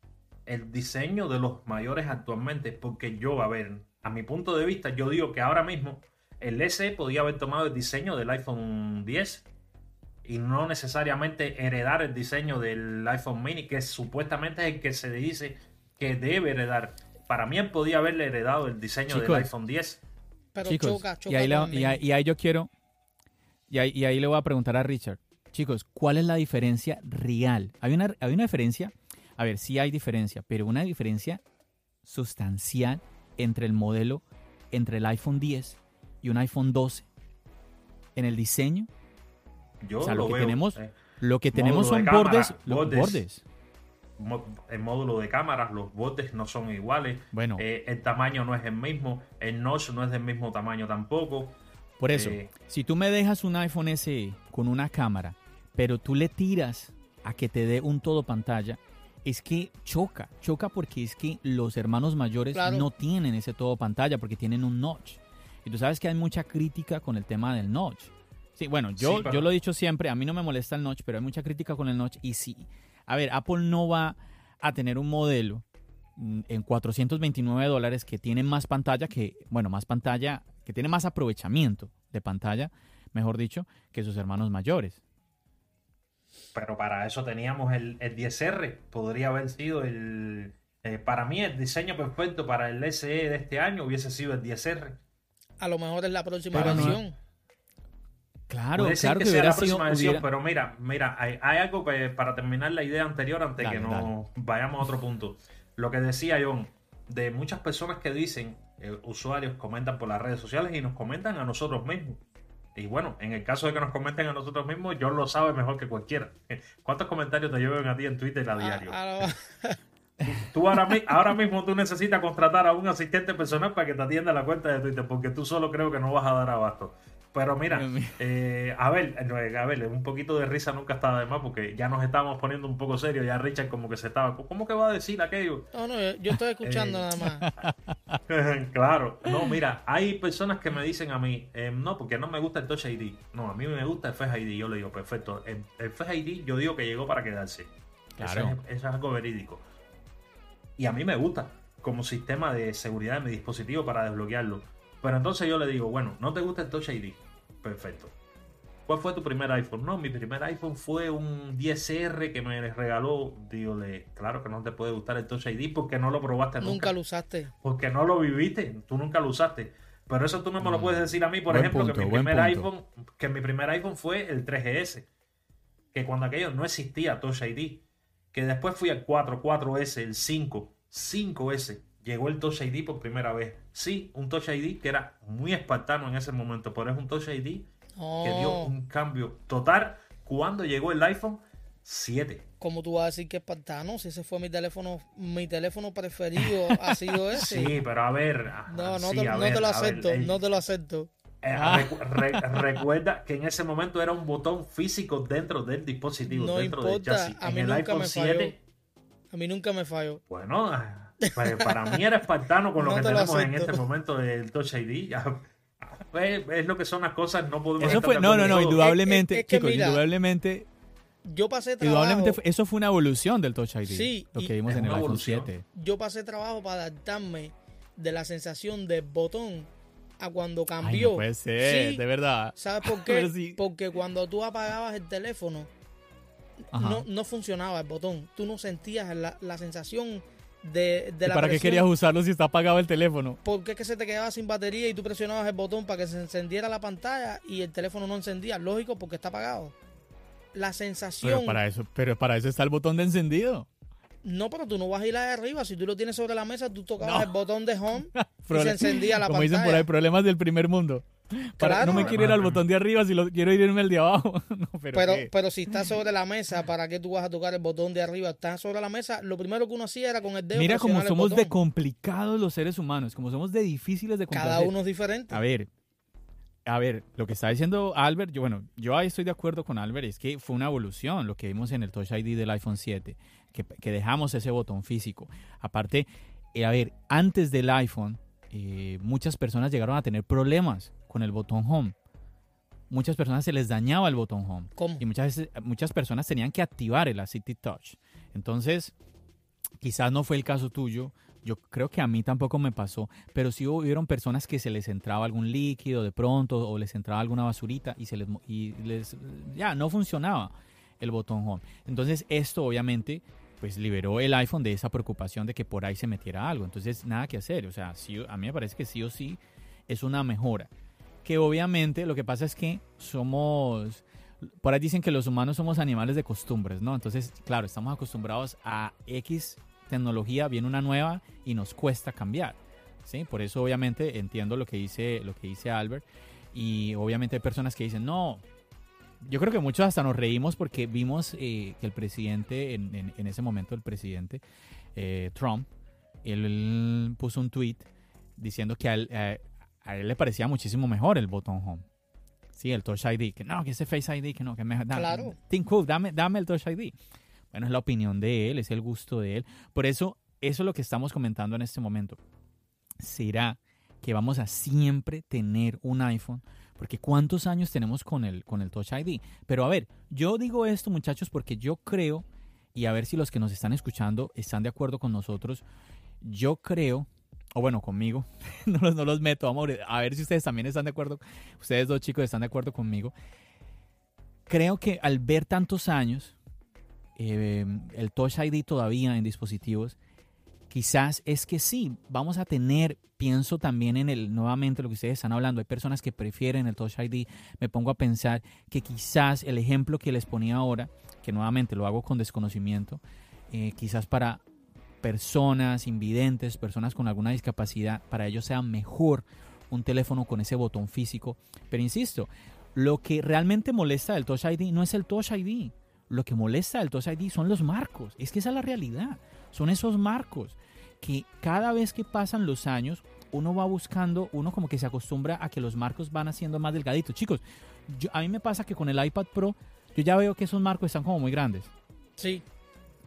el diseño de los mayores actualmente. Porque yo, a ver, a mi punto de vista, yo digo que ahora mismo el SE podía haber tomado el diseño del iPhone 10 y no necesariamente heredar el diseño del iPhone mini, que supuestamente es el que se dice que debe heredar. Para mí él podía haberle heredado el diseño Chicos. del iPhone 10. Pero Chicos, choca, choca y, ahí le- con y ahí- y ahí yo quiero, y ahí, y ahí le voy a preguntar a Richard, chicos, ¿cuál es la diferencia real? ¿Hay una, hay una diferencia? A ver, sí hay diferencia, pero una diferencia sustancial entre el modelo, entre el iPhone 10 y un iPhone 12 en el diseño. Yo o sea, lo, que veo, tenemos, eh, lo que tenemos son cámara, bordes, los bordes. bordes. el módulo de cámaras, los botes no son iguales, Bueno, eh, el tamaño no es el mismo, el notch no es del mismo tamaño tampoco. Por eso, Eh, si tú me dejas un iPhone SE con una cámara, pero tú le tiras a que te dé un todo pantalla, es que choca, choca porque es que los hermanos mayores Claro. no tienen ese todo pantalla porque tienen un notch. Y tú sabes que hay mucha crítica con el tema del notch. Sí, bueno, yo, Sí, pero- yo lo he dicho siempre, a mí no me molesta el notch, pero hay mucha crítica con el notch. Y sí, a ver, Apple no va a tener un modelo mm, en 429 dólares que tiene más pantalla que, bueno, más pantalla, que tiene más aprovechamiento de pantalla, mejor dicho, que sus hermanos mayores. Pero para eso teníamos el, el 10R. Podría haber sido el. eh, para mí, el diseño perfecto para el SE de este año hubiese sido el 10R. A lo mejor es la próxima no- versión. Claro, Puede ser claro que, que, sea la sido. próxima versión, hubiera- pero mira, mira, hay, hay algo que, para terminar la idea anterior, antes Dale, que nos dale. vayamos a otro punto. Lo que decía John, de muchas personas que dicen, eh, usuarios comentan por las redes sociales y nos comentan a nosotros mismos. Y bueno, en el caso de que nos comenten a nosotros mismos, John lo sabe mejor que cualquiera. (laughs) ¿Cuántos comentarios te llevan a ti en Twitter a diario? A- a- (laughs) Tú ahora, ahora mismo tú necesitas contratar a un asistente personal para que te atienda la cuenta de Twitter, porque tú solo creo que no vas a dar abasto. Pero mira, eh, a ver, a ver, un poquito de risa nunca está de más, porque ya nos estábamos poniendo un poco serios, ya Richard como que se estaba, ¿cómo que va a decir aquello? no, no, yo, estoy escuchando Eh. nada más. (laughs) claro, no, mira, hay personas que me dicen a mí, eh, no, porque no me gusta el Touch ID. No, a mí me gusta el Face ID. Yo le digo, perfecto, el, el Face ID yo digo que llegó para quedarse. Eso Claro. es, eso es algo verídico. Y a mí me gusta como sistema de seguridad de mi dispositivo para desbloquearlo. Pero entonces yo le digo, bueno, ¿no te gusta el Touch ID? Perfecto. ¿Cuál fue tu primer iPhone? No, mi primer iPhone fue un 10R que me regaló. Dígole, claro que no te puede gustar el Touch ID porque no lo probaste nunca. Nunca lo usaste. Porque no lo viviste, tú nunca lo usaste. Pero eso tú no me lo Mm. puedes decir a mí, por Buen ejemplo, que mi primer iPhone, que mi primer iPhone fue el 3GS. Que cuando aquello no existía Touch ID. Que después fui al 4, 4S, el 5, 5S. Llegó el Touch ID por primera vez. Sí, un Touch ID que era muy espartano en ese momento, pero es un Touch ID que dio un cambio total cuando llegó el iPhone 7. ¿cómo tú vas a decir que es espartano? Si ese fue mi teléfono, mi teléfono preferido ha sido (laughs) ese. Sí, pero a ver. No, no, sí, te, a no ver, te lo ver, acepto, el- no te lo acepto. Eh, Ah. recu- re- recuerda que en ese momento era un botón físico dentro del dispositivo, No dentro del importa, chasis. a En mí el nunca iPhone me 7, A mí nunca me falló. bueno, ah, para, para mí era espartano con lo No que te lo tenemos en este momento del Touch ID. Ya, Es, es lo que son las cosas, no podemos Eso fue, de no, no, no, indudablemente, Es- es que chicos, mira, indudablemente, Yo pasé trabajo, indudablemente eso fue una evolución del Touch ID. Sí, lo que vimos en el iPhone evolución. 7. yo pasé trabajo para adaptarme de la sensación del botón a cuando Ay, cambió. no puede ser, Sí, de verdad. ¿Sabes por (laughs) qué? Porque cuando tú apagabas el teléfono, no, no funcionaba el botón. Tú no sentías la, la sensación de, de ¿Y la ¿Para qué querías usarlo si está apagado el teléfono? Porque es que se te quedaba sin batería y tú presionabas el botón para que se encendiera la pantalla y el teléfono no encendía. Lógico, porque está apagado. La sensación. Pero para eso, pero para eso está el botón de encendido. No, pero tú no vas a ir ahí arriba. Si tú lo tienes sobre la mesa, tú tocabas No. el botón de home (laughs) y se encendía la Como pantalla. dicen por ahí, problemas del primer mundo. Para- Claro. no me quiero ir al botón de arriba, si lo quiero irme al de abajo. (laughs) No, pero Pero, si está sobre la mesa, ¿para qué tú vas a tocar el botón de arriba? Está sobre la mesa. Lo primero que uno hacía era con el dedo. Mira el somos de complicados los seres humanos, como somos de difíciles de complacer. Cada uno es diferente. A ver, a ver, lo que está diciendo Albert, yo, bueno, yo ahí estoy de acuerdo con Albert, es que fue una evolución lo que vimos en el Touch ID del iPhone 7, que, que dejamos ese botón físico. Aparte, eh, a ver, antes del iPhone, eh, muchas personas llegaron a tener problemas con el botón Home. Muchas personas se les dañaba el botón Home. ¿Cómo? Y muchas, muchas personas tenían que activar el City Touch. Entonces, quizás no fue el caso tuyo, yo creo que a mí tampoco me pasó, pero sí hubieron personas que se les entraba algún líquido de pronto o les entraba alguna basurita y se les, y les ya no funcionaba el botón home. Entonces esto obviamente pues liberó el iPhone de esa preocupación de que por ahí se metiera algo. Entonces nada que hacer, o sea, sí, a mí me parece que sí o sí es una mejora. Que obviamente lo que pasa es que somos por ahí dicen que los humanos somos animales de costumbres, ¿no? Entonces, claro, estamos acostumbrados a X tecnología, viene una nueva y nos cuesta cambiar, ¿sí? Por eso obviamente entiendo lo que dice, lo que dice Albert y obviamente hay personas que dicen, no, yo creo que muchos hasta nos reímos porque vimos eh, que el presidente, en, ese momento el presidente eh, Trump, él, puso un tweet diciendo que a él, a él le parecía muchísimo mejor el botón home. Sí, el Touch ID. Que no, que ese Face ID, que no, que mejor. claro. Think cool, dame, dame el Touch ID. Bueno, es la opinión de él, es el gusto de él. Por eso, eso es lo que estamos comentando en este momento. ¿Será que vamos a siempre tener un iPhone? Porque ¿cuántos años tenemos con el, con el Touch ID? Pero a ver, yo digo esto, muchachos, porque yo creo, y a ver si los que nos están escuchando están de acuerdo con nosotros, yo creo o bueno, conmigo, (laughs) no, los, no los meto, a ver si ustedes también están de acuerdo, ustedes dos chicos están de acuerdo conmigo. Creo que al ver tantos años, eh, el Touch ID todavía en dispositivos, quizás es que sí, vamos a tener, pienso también en el, nuevamente lo que ustedes están hablando, hay personas que prefieren el Touch ID, me pongo a pensar que quizás el ejemplo que les ponía ahora, que nuevamente lo hago con desconocimiento, eh, quizás para personas invidentes, personas con alguna discapacidad, para ellos sea mejor un teléfono con ese botón físico. Pero insisto, lo que realmente molesta del Touch ID no es el Touch ID. Lo que molesta del Touch ID son los marcos. Es que esa es la realidad. Son esos marcos que cada vez que pasan los años, uno va buscando, uno como que se acostumbra a que los marcos van haciendo más delgaditos. Chicos, yo, a mí me pasa que con el iPad Pro, yo ya veo que esos marcos están como muy grandes. Sí.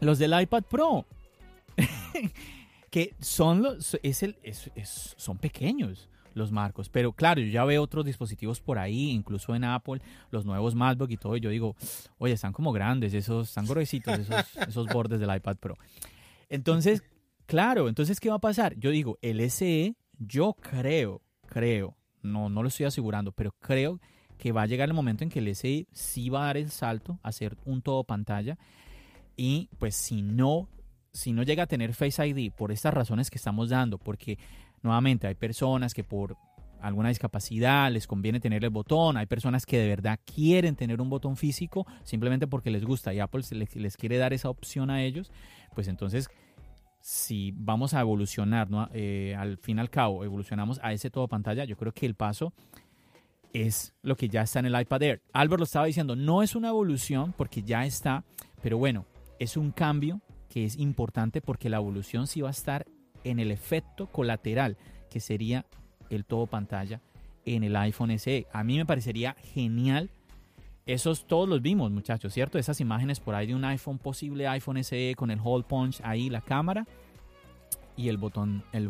Los del iPad Pro (laughs) que son, los, es el, son pequeños los marcos. Pero claro, yo ya veo otros dispositivos por ahí, incluso en Apple, los nuevos MacBook y todo. Y yo digo, oye, están como grandes, esos, están gruesitos esos, (laughs) esos bordes del iPad Pro. Entonces, claro, entonces, ¿qué va a pasar? Yo digo, el SE, yo creo, creo, no, no lo estoy asegurando, pero creo que va a llegar el momento en que el SE sí va a dar el salto a ser un todo pantalla. Y pues si no si no llega a tener Face ID por estas razones que estamos dando, porque nuevamente hay personas que por alguna discapacidad les conviene tener el botón, hay personas que de verdad quieren tener un botón físico simplemente porque les gusta y Apple les, quiere dar esa opción a ellos, pues entonces si vamos a evolucionar, ¿no? Eh, al fin y al cabo evolucionamos a ese todo pantalla, yo creo que el paso es lo que ya está en el iPad Air. Albert lo estaba diciendo, no es una evolución porque ya está, pero bueno, es un cambio que es importante porque la evolución sí va a estar en el efecto colateral, que sería el todo pantalla en el iPhone SE. A mí me parecería genial. Esos todos los vimos, muchachos, ¿cierto? Esas imágenes por ahí de un iPhone, posible iPhone SE con el hole punch ahí, la cámara y el botón, el,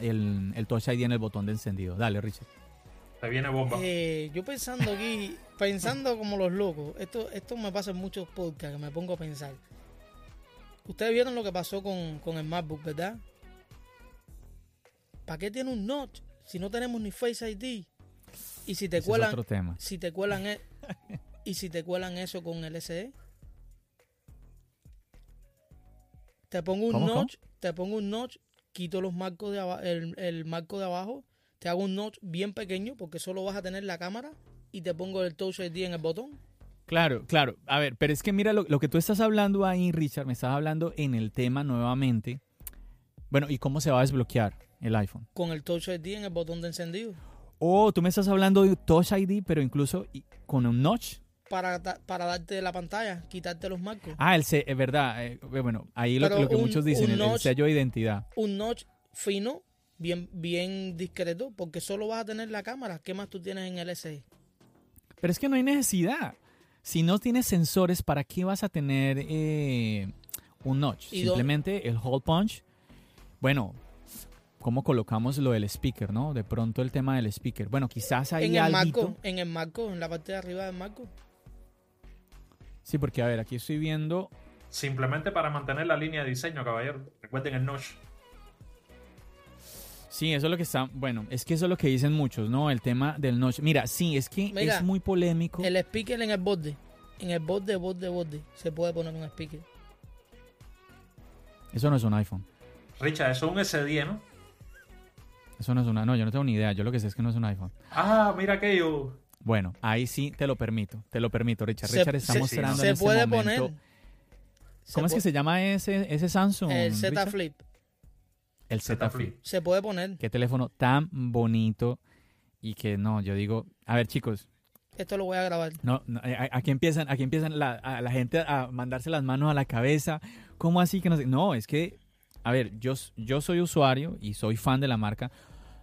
el, el Touch ID en el botón de encendido. Dale, Richard. Te viene bomba. Eh, yo pensando aquí, pensando como los locos, esto, esto me pasa en muchos podcasts, que me pongo a pensar. Ustedes vieron lo que pasó con, el MacBook, ¿verdad? ¿Para qué tiene un notch si no tenemos ni Face ID? Y si te cuelan, si te cuelan e, (laughs) y si te cuelan eso con el SE, te pongo un notch, te pongo un notch, quito los marcos de abajo, el, el marco de abajo, te hago un notch bien pequeño porque solo vas a tener la cámara y te pongo el Touch ID en el botón. Claro, claro. A ver, pero es que mira lo, que tú estás hablando ahí, Richard, me estás hablando en el tema nuevamente. Bueno, ¿y cómo se va a desbloquear el iPhone? Con el Touch ID en el botón de encendido. Oh, tú me estás hablando de Touch ID, pero incluso con un notch. Para, para darte la pantalla, quitarte los marcos. Ah, el es verdad. Eh, bueno, ahí lo, que muchos dicen, el, sello de identidad. Un notch fino, bien, bien discreto, porque solo vas a tener la cámara. ¿Qué más tú tienes en el SE? Pero es que no hay necesidad. Si no tienes sensores, ¿para qué vas a tener eh, un notch? Simplemente el hole punch. Bueno, ¿cómo colocamos lo del speaker, no? De pronto el tema del speaker. Bueno, quizás hay en el marco, en el marco, en la parte de arriba del marco. Sí, porque a ver, aquí estoy viendo. Simplemente para mantener la línea de diseño, caballero. Recuerden el notch. Sí, eso es lo que está, bueno, es que eso es lo que dicen muchos, ¿no? El tema del notch. Mira, sí, es que Mira, es muy polémico. El speaker en el borde. En el borde, borde, borde. Se puede poner un speaker. Eso no es un iPhone. Richard, eso es un S10, ¿no? Eso no es una, no, yo no tengo ni idea, yo lo que sé es que no es un iPhone. Ah, mira aquello. Bueno, ahí sí te lo permito, te lo permito, Richard. Se- Richard está se- mostrando se en este puede momento- poner. ¿Cómo es que se llama ese, ese Samsung? El Z Richard? Flip. El Z Z Flip. Flip. Se puede poner. Qué teléfono tan bonito y que no, yo digo, a ver chicos, Esto lo voy a grabar. no, no, eh, aquí empiezan, aquí empiezan la, a la gente a mandarse las manos a la cabeza, ¿cómo así que no sé? No, es que, a ver, yo, yo soy usuario y soy fan de la marca,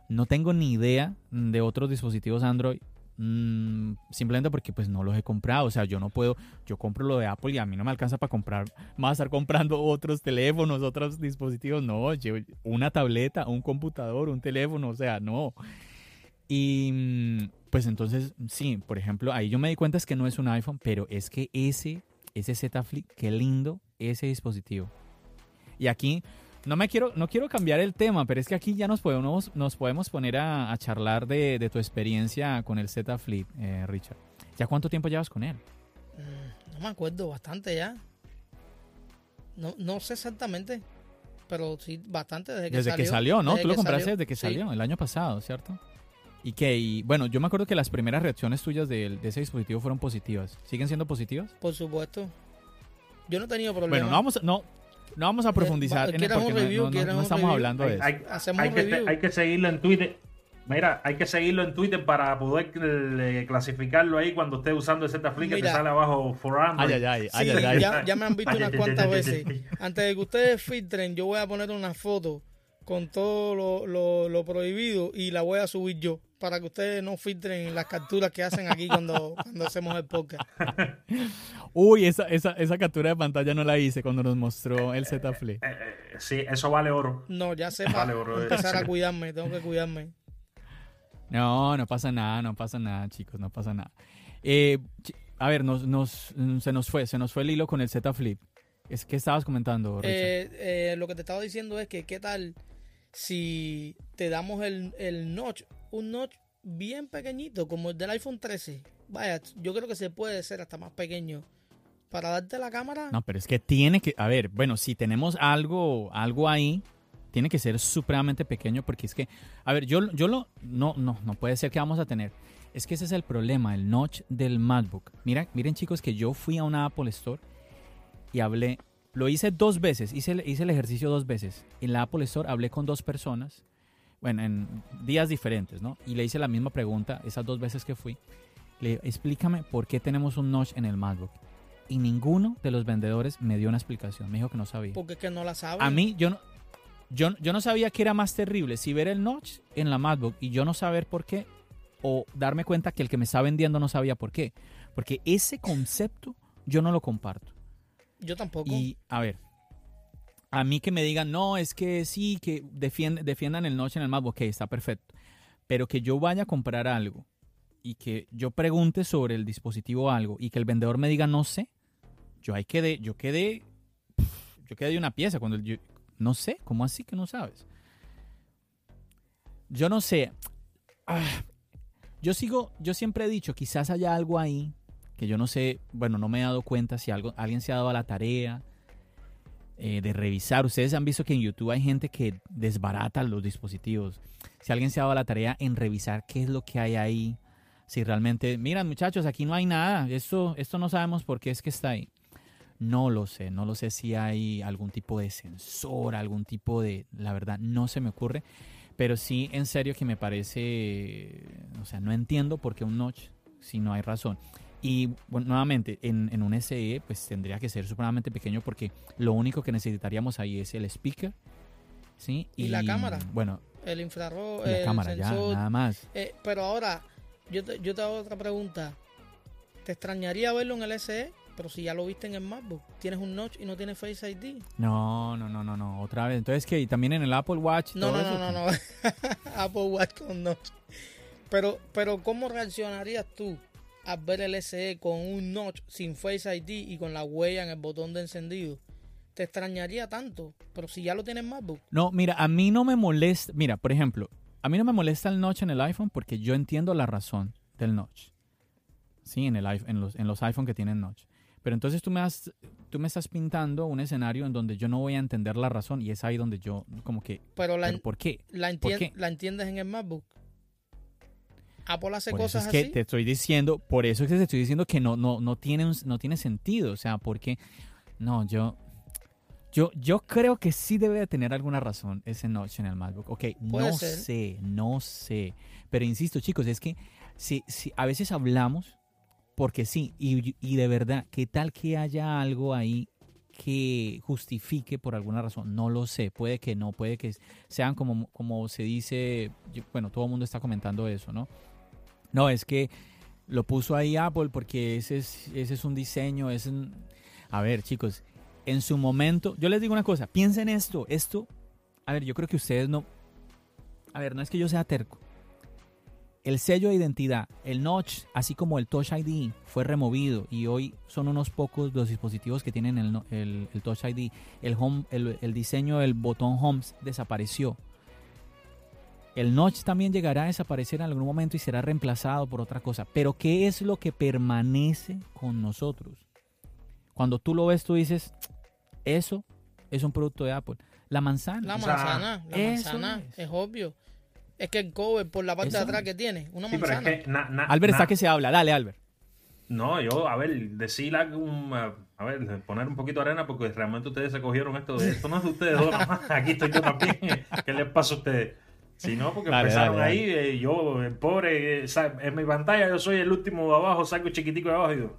no tengo ni idea de otros dispositivos Android. Mm, simplemente porque pues no los he comprado, o sea, yo no puedo, yo compro lo de Apple y a mí no me alcanza para comprar, (laughs) más estar comprando otros teléfonos, otros dispositivos, no, yo una tableta, un computador, un teléfono, o sea, no. Y mm, pues entonces, sí, por ejemplo, ahí yo me di cuenta es que no es un iPhone, pero es que ese, ese Z Flip, qué lindo ese dispositivo. Y aquí, no me quiero, no quiero cambiar el tema, pero es que aquí ya nos podemos, nos podemos poner a, a charlar de, de tu experiencia con el Z Flip, eh, Richard. ¿Ya cuánto tiempo llevas con él? Mm, No me acuerdo, bastante ya. No, no sé exactamente. Pero sí, bastante desde que Desde salió. que salió, ¿no? Desde Tú lo compraste salió. desde que Sí. salió, el año pasado, ¿cierto? Y que, y, bueno, yo me acuerdo que las primeras reacciones tuyas de, de ese dispositivo fueron positivas. ¿Siguen siendo positivas? Por supuesto. Yo no he tenido problema. Bueno, no vamos, a- no, no vamos a profundizar en el ¿quieres un porque no- review? no, no- ¿quieres no un estamos review? hablando de Hay, eso. hay- Hacemos hay un que, review. hay que seguirlo en Twitter. Mira, hay que seguirlo en Twitter para poder eh, clasificarlo ahí cuando esté usando el Z Flip que te sale abajo for Android. Ay, ay, ay, Sí, ay, ay, ay. Ya, ya me han visto unas cuantas (laughs) veces. Antes de que ustedes filtren, yo voy a poner una foto con todo lo, lo- lo prohibido y la voy a subir yo para que ustedes no filtren las capturas que hacen aquí cuando, (laughs) cuando hacemos el podcast. Uy, esa, esa, esa captura de pantalla no la hice cuando nos mostró el Z Flip. Eh, eh, sí, eso vale oro. No, ya sé para Vale, bro. empezar a cuidarme, tengo que cuidarme. No, no pasa nada, no pasa nada, chicos, no pasa nada. Eh, a ver, nos, nos, se nos fue, se nos fue el hilo con el Z Flip. Es que estabas comentando, Richard. Eh, eh, lo que te estaba diciendo es que qué tal si te damos el, el notch, un notch bien pequeñito como el del iPhone 13. Vaya, yo creo que se puede ser hasta más pequeño. Para darte la cámara, No, pero es que tiene que, a ver, bueno, si tenemos algo, algo ahí, tiene que ser supremamente pequeño porque es que, a ver, yo, yo lo, no, no, no puede ser que vamos a tener. Es que ese es el problema, el notch del MacBook. Mira, miren chicos que yo fui a una Apple Store y hablé, lo hice dos veces, hice, el- hice el ejercicio dos veces. En la Apple Store hablé con dos personas, bueno, en días diferentes, ¿no? Y le hice la misma pregunta esas dos veces que fui. Le dije, explícame por qué tenemos un notch en el MacBook. Y ninguno de los vendedores me dio una explicación. Me dijo que no sabía. porque es que no la saben. A mí, yo no, yo, yo no sabía que era más terrible si ver el notch en la MacBook y yo no saber por qué, o darme cuenta que el que me está vendiendo no sabía por qué. Porque ese concepto yo no lo comparto. Yo tampoco. Y a ver, a mí que me digan, no, es que sí, que defiend- defiendan el notch en el MacBook, ok, está perfecto. Pero que yo vaya a comprar algo y que yo pregunte sobre el dispositivo algo y que el vendedor me diga no sé, yo ahí quedé, yo quedé, yo quedé de una pieza cuando yo, no sé, ¿cómo así que no sabes? Yo no sé. Ah, yo sigo, yo siempre he dicho, quizás haya algo ahí que yo no sé, bueno, no me he dado cuenta si algo, alguien se ha dado a la tarea eh, de revisar. Ustedes han visto que en YouTube hay gente que desbarata los dispositivos. Si alguien se ha dado a la tarea en revisar qué es lo que hay ahí, si realmente, miran muchachos, aquí no hay nada, esto, esto no sabemos por qué es que está ahí. No lo sé, no lo sé si hay algún tipo de sensor, algún tipo de, la verdad, no se me ocurre. Pero sí, en serio que me parece, o sea, no entiendo por qué un notch si no hay razón. Y bueno, nuevamente, en, en un SE, pues tendría que ser supremamente pequeño porque lo único que necesitaríamos ahí es el speaker, ¿sí? Y la cámara. Bueno, el infrarrojo, la el cámara, ya, sensor. nada más. Eh, pero ahora, yo te, yo te hago otra pregunta. ¿Te extrañaría verlo en el SE? Pero si ya lo viste en el MacBook, tienes un notch y no tienes Face ID. No, no, no, no, no, otra vez. Entonces, ¿qué? ¿Y también en el Apple Watch? No, todo no, eso, no, no, no. (laughs) Apple Watch con notch. Pero, pero ¿cómo reaccionarías tú al ver el SE con un notch sin Face ID y con la huella en el botón de encendido? te extrañaría tanto. Pero si ya lo tienes MacBook. No, mira, a mí no me molesta. Mira, por ejemplo, a mí no me molesta el notch en el iPhone porque yo entiendo la razón del notch. Sí, en, el, en, los, en los iPhone que tienen notch. Pero entonces tú me, has, tú me estás pintando un escenario en donde yo no voy a entender la razón y es ahí donde yo como que... Pero, la, ¿Por qué? La, ¿La entiendes en el MacBook? Apple hace por cosas eso es que así. te estoy diciendo, por eso es que te estoy diciendo que no, no, no, tiene, no tiene sentido. O sea, porque... No, yo... Yo, yo creo que sí debe de tener alguna razón ese notch en el MacBook. Ok, no sé, no sé. Pero insisto, chicos, es que si, si a veces hablamos, porque sí, y, y de verdad, ¿qué tal que haya algo ahí que justifique por alguna razón. No lo sé, puede que no, puede que sean como, como se dice, bueno, todo el mundo está comentando eso, ¿no? No, es que lo puso ahí Apple porque ese es, ese es un diseño, es un... A ver, chicos, en su momento, yo les digo una cosa, piensen esto, esto, a ver, yo creo que ustedes no... A ver, no es que yo sea terco, el sello de identidad, el notch, así como el Touch ID, fue removido y hoy son unos pocos los dispositivos que tienen el, Touch ID. El, home, el, diseño del botón Home desapareció. El notch también llegará a desaparecer en algún momento y será reemplazado por otra cosa. Pero ¿qué es lo que permanece con nosotros? Cuando tú lo ves, tú dices, eso es un producto de Apple. La manzana. La manzana, la manzana, es obvio. Es que el cover por la parte de atrás que tiene, una sí, manzana. Pero es que Albert está que se habla, dale Albert. No, yo, a ver, decir un, a ver, poner un poquito de arena porque realmente ustedes se cogieron esto. Esto no es de ustedes dos (laughs) Aquí estoy yo también. ¿Qué les pasa a ustedes? Si no, porque empezaron ahí, eh, yo, el pobre, eh, en mi pantalla yo soy el último de abajo, saco chiquitico de abajo y yo,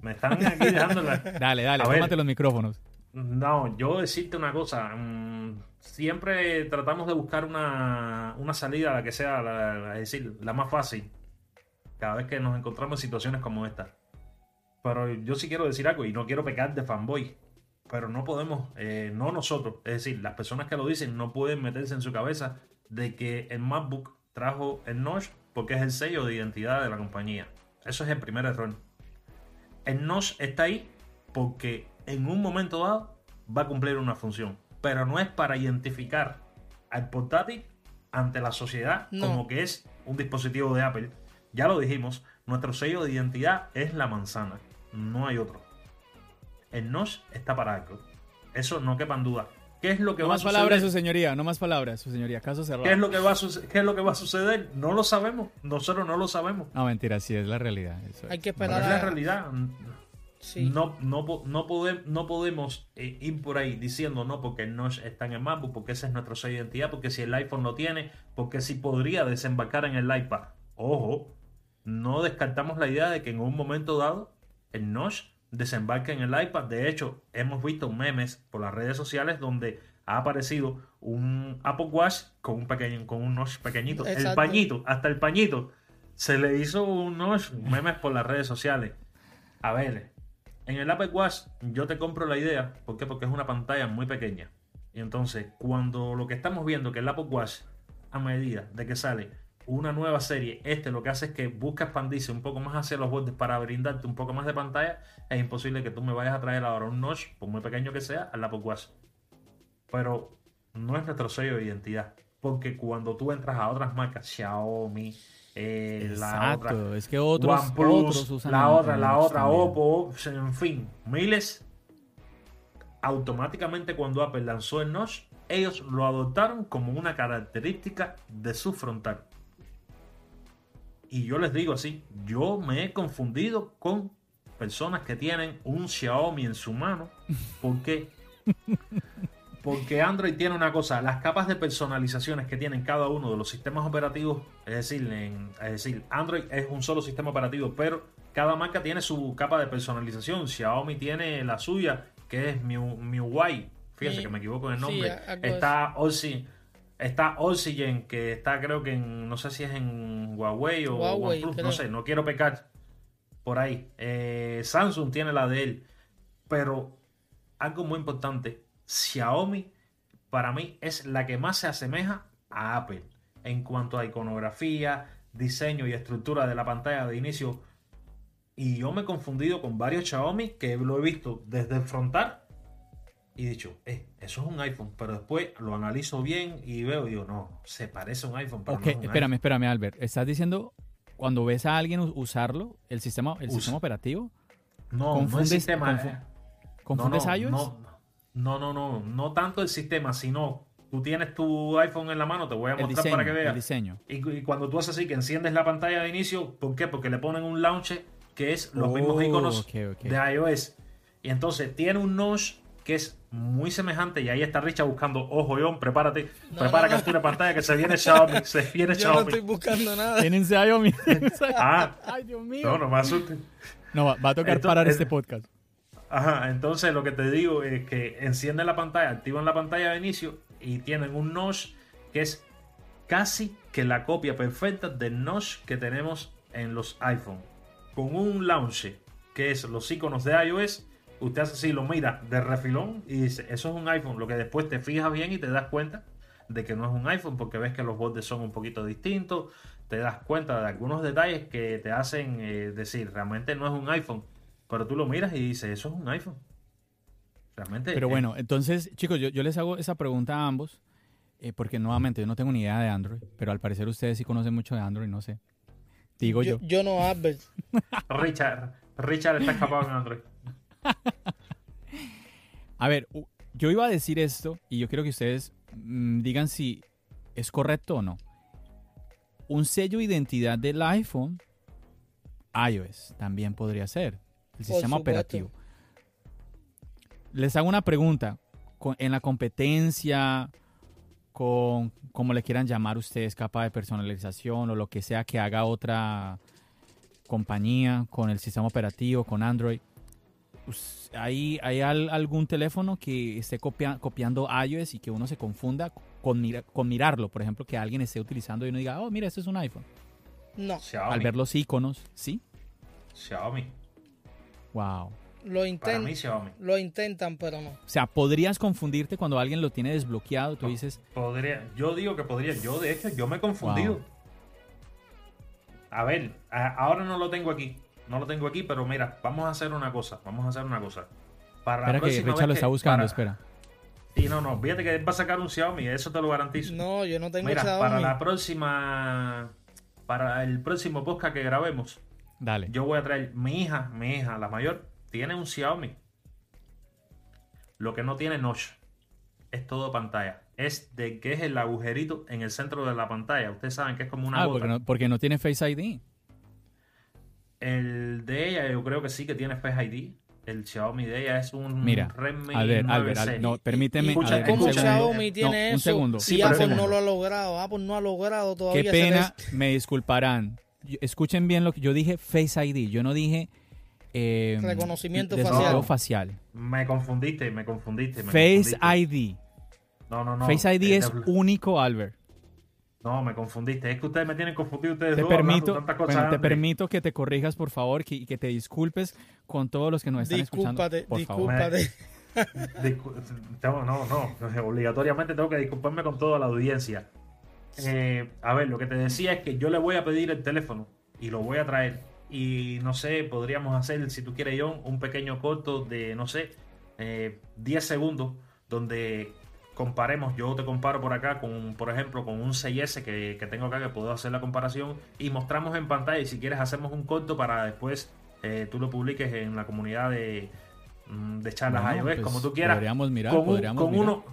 me están aquí (laughs) dejando la... Dale, dale, tómate los micrófonos. No, yo decirte una cosa, mm, siempre tratamos de buscar una, salida, la que sea, la, es decir, la más fácil, cada vez que nos encontramos en situaciones como esta. Pero yo sí quiero decir algo y no quiero pecar de fanboy, pero no podemos, eh, no nosotros, es decir, las personas que lo dicen no pueden meterse en su cabeza de que el MacBook trajo el notch porque es el sello de identidad de la compañía. Eso es el primer error. El notch está ahí porque en un momento dado va a cumplir una función, pero no es para identificar al portátil ante la sociedad como que es un dispositivo de Apple. Ya lo dijimos, nuestro sello de identidad es la manzana, no hay otro. El NOS está para algo. Eso no quepan duda. ¿Qué es lo que no va a suceder? No más palabras, su señoría, no más palabras, su señoría. Caso cerrado. ¿Qué es, lo que va a ¿Qué es lo que va a suceder? No lo sabemos. Nosotros no lo sabemos. No, mentira, sí, es la realidad. Hay que esperar. es la realidad. No, no, no, no podemos eh, ir por ahí diciendo no porque no está en el MacBook, porque ese es nuestro sello de identidad, porque si el iPhone lo tiene, porque si podría desembarcar en el iPad. Ojo, no descartamos la idea de que en un momento dado el Notch desembarque en el iPad. De hecho, hemos visto memes por las redes sociales donde ha aparecido un Apple Watch con un pequeño, con un notch pequeñito. El pañito, hasta el pañito. Se le hizo un notch, memes por las redes sociales. A ver, en el Apple Watch yo te compro la idea, ¿por qué? Porque es una pantalla muy pequeña. Y entonces, cuando lo que estamos viendo que el Apple Watch, a medida de que sale una nueva serie, este lo que hace es que busca expandirse un poco más hacia los bordes para brindarte un poco más de pantalla, es imposible que tú me vayas a traer ahora un notch, por muy pequeño que sea, al Apple Watch. Pero no es nuestro sello de identidad. Porque cuando tú entras a otras marcas, Xiaomi, eh, la otra, es que otros, OnePlus, usan la otra, la otra, Oppo, en fin, miles. Automáticamente cuando Apple lanzó el Notch, ellos lo adoptaron como una característica de su frontal. Y yo les digo así, yo me he confundido con personas que tienen un Xiaomi en su mano porque (laughs) porque Android tiene una cosa, las capas de personalizaciones que tienen cada uno de los sistemas operativos, es decir, es decir, Android es un solo sistema operativo, pero cada marca tiene su capa de personalización. Xiaomi tiene la suya, que es MIUI. Fíjense que me equivoco en el nombre. está Oxygen, está Oxygen, que está creo que en, no sé si es en Huawei o OnePlus, no sé, no quiero pecar por ahí. Eh, Samsung tiene la de él, pero algo muy importante, Xiaomi para mí es la que más se asemeja a Apple en cuanto a iconografía, diseño y estructura de la pantalla de inicio. Y yo me he confundido con varios Xiaomi que lo he visto desde el frontal y dicho, eh, eso es un iPhone, pero después lo analizo bien y veo, digo, no, se parece a un iPhone, pero Ok, no es un espérame, iPhone. espérame, Albert. ¿Estás diciendo cuando ves a alguien usarlo, el sistema, el Usa. sistema operativo? No, no el confundes- sistema. confu- eh. ¿Confundes no, no, iOS? No, no, no, no, no tanto el sistema, sino tú tienes tu iPhone en la mano, te voy a el mostrar diseño, para que el veas. diseño. Y, y cuando tú haces así, que enciendes la pantalla de inicio, ¿por qué? Porque le ponen un launcher que es los Oh, mismos iconos ok, ok. de iOS. Y entonces tiene un notch que es muy semejante. Y ahí está Richard buscando, ojo, John, prepárate, No, prepara no, no. captura de pantalla que se viene Xiaomi, (laughs) se viene Yo no Xiaomi. estoy buscando nada. Tienen Xiaomi. (laughs) Ah, Ay, Dios mío. no, no me asustes. No, va, va a tocar parar es- este podcast. Ajá, entonces lo que te digo es que encienden la pantalla, activan la pantalla de inicio y tienen un notch que es casi que la copia perfecta del notch que tenemos en los iPhone. Con un launcher que es los iconos de iOS, usted hace así, lo mira de refilón y dice, eso es un iPhone. Lo que después te fijas bien y te das cuenta de que no es un iPhone porque ves que los bordes son un poquito distintos, te das cuenta de algunos detalles que te hacen eh, decir, realmente no es un iPhone. Pero tú lo miras y dices, eso es un iPhone. Realmente. Pero eh, bueno, entonces, chicos, yo, yo les hago esa pregunta a ambos, eh, porque nuevamente yo no tengo ni idea de Android, pero al parecer ustedes sí conocen mucho de Android, no sé. Digo yo. Yo, yo no, Albert. (laughs) Richard, Richard está escapado en Android. (laughs) A ver, yo iba a decir esto y yo quiero que ustedes mm, digan si es correcto o no. Un sello de identidad del iPhone, iOS, también podría ser. El sistema operativo. Les hago una pregunta. En la competencia, con como le quieran llamar ustedes, capa de personalización o lo que sea que haga otra compañía con el sistema operativo, con Android, ¿hay, hay al- algún teléfono que esté copia- copiando iOS y que uno se confunda con, mira- con mirarlo? Por ejemplo, que alguien esté utilizando y uno diga, oh, mira, este es un iPhone. No, Xiaomi. Al ver los iconos, ¿sí? Xiaomi. Wow. lo, Para inten- mí, Xiaomi. lo intentan, pero no. O sea, podrías confundirte cuando alguien lo tiene desbloqueado. Tú No. dices, Podría, yo digo que podría. Yo, de hecho, yo me he confundido. Wow. A ver, a- ahora no lo tengo aquí. No lo tengo aquí, pero mira, vamos a hacer una cosa. Vamos a hacer una cosa. Para la espera que Richard lo está buscando, para- espera. Sí, no, no. Fíjate que él va a sacar un Xiaomi, eso te lo garantizo. No, yo no tengo Mira, Xiaomi. para la próxima. Para el próximo podcast que grabemos, Dale. yo voy a traer. Mi hija, mi hija, la mayor, tiene un Xiaomi. Lo que no tiene notch. Es todo pantalla. Es de que es el agujerito en el centro de la pantalla. Ustedes saben que es como una Ah, porque no, porque no tiene Face ID. El de ella, yo creo que sí que tiene Face ID. El Xiaomi de ella es un Mira, Redmi Albert, 9C. Albert, Albert, no, permíteme. ¿Y Escucha, un cómo segundo. Xiaomi no, tiene un eso? segundo. Sí, y pero Apple segundo. no lo ha logrado. Apple no ha logrado todavía. Qué pena, me disculparán. Escuchen bien lo que yo dije, Face ID. Yo no dije eh, Reconocimiento facial. facial. Me confundiste, me confundiste. me Face confundiste. ID. No, no, no. Face ID es de- único, Albert. No, me confundiste. Es que ustedes me tienen confundido ustedes Te dos permito, tantas cosas bueno, te permito que te corrijas, por favor, que- y que te disculpes con todos los que nos están Discúlpate, escuchando. Por discúlpate. No, no, no. Obligatoriamente tengo que disculparme con toda la audiencia. Eh, a ver, lo que te decía es que yo le voy a pedir el teléfono y lo voy a traer. Y no sé, podríamos hacer, si tú quieres, John, un pequeño corto de, no sé, eh, 10 segundos donde comparemos, yo te comparo por acá con, por ejemplo, con un 6S que, que tengo acá que puedo hacer la comparación y mostramos en pantalla y si quieres hacemos un corto para después eh, tú lo publiques en la comunidad de, mm, de charlas Bueno, iOS, pues, como tú quieras. podríamos mirar, con, podríamos con mirar. uno,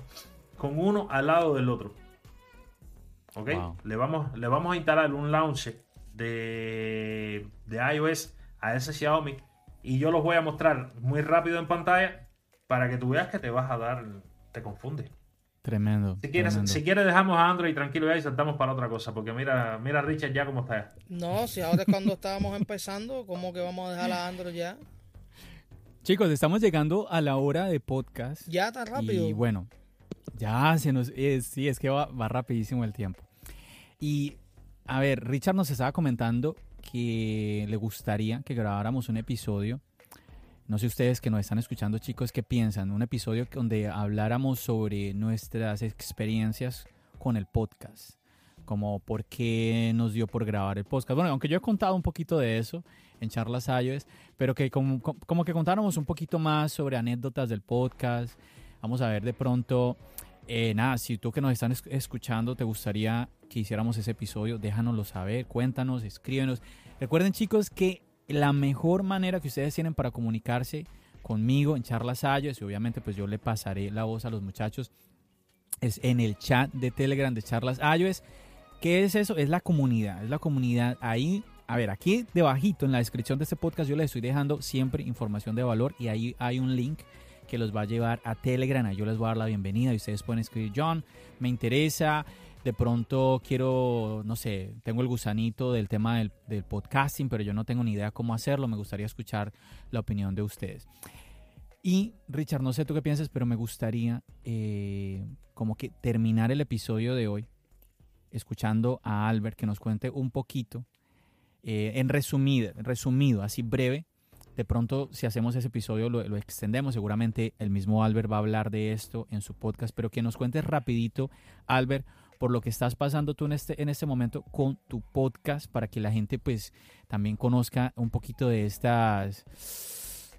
con uno al lado del otro. ¿Ok? Wow. Le, vamos, le vamos a instalar un launcher de, de iOS a ese Xiaomi y yo los voy a mostrar muy rápido en pantalla para que tú veas que te vas a dar, te confunde. Tremendo. Si quieres, tremendo. si quieres dejamos a Android tranquilo ya y saltamos para otra cosa, porque mira, mira Richard ya cómo está. No, si ahora es cuando estábamos empezando, ¿cómo que vamos a dejar a Android ya? Chicos, estamos llegando a la hora de podcast. Ya tan rápido. Y bueno, ya se nos. eh, sí, es que va, va rapidísimo el tiempo. Y a ver, Richard nos estaba comentando que le gustaría que grabáramos un episodio. No sé ustedes que nos están escuchando, chicos, qué piensan. Un episodio donde habláramos sobre nuestras experiencias con el podcast. Como por qué nos dio por grabar el podcast. Bueno, aunque yo he contado un poquito de eso en charlas iOS, pero que como, que contáramos un poquito más sobre anécdotas del podcast, Vamos a ver de pronto, eh, nada, si tú que nos están escuchando te gustaría que hiciéramos ese episodio, déjanoslo saber, cuéntanos, escríbenos. Recuerden chicos que la mejor manera que ustedes tienen para comunicarse conmigo en Charlas Ayos, y obviamente pues yo le pasaré la voz a los muchachos, es en el chat de Telegram de Charlas iOS. ¿Qué es eso? Es la comunidad, es la comunidad ahí. A ver, aquí debajito en la descripción de este podcast yo les estoy dejando siempre información de valor y ahí hay un link que los va a llevar a Telegram. Ahí yo les voy a dar la bienvenida y ustedes pueden escribir, John, me interesa, de pronto quiero, no sé, tengo el gusanito del tema del, podcasting, pero yo no tengo ni idea cómo hacerlo, me gustaría escuchar la opinión de ustedes. Y Richard, no sé tú qué piensas, pero me gustaría eh, como que terminar el episodio de hoy escuchando a Albert que nos cuente un poquito, eh, en resumido, resumido, así breve. De pronto, si hacemos ese episodio, lo, lo, extendemos. Seguramente el mismo Albert va a hablar de esto en su podcast, pero que nos cuentes rapidito, Albert, por lo que estás pasando tú en este, en este momento con tu podcast, para que la gente pues también conozca un poquito de estas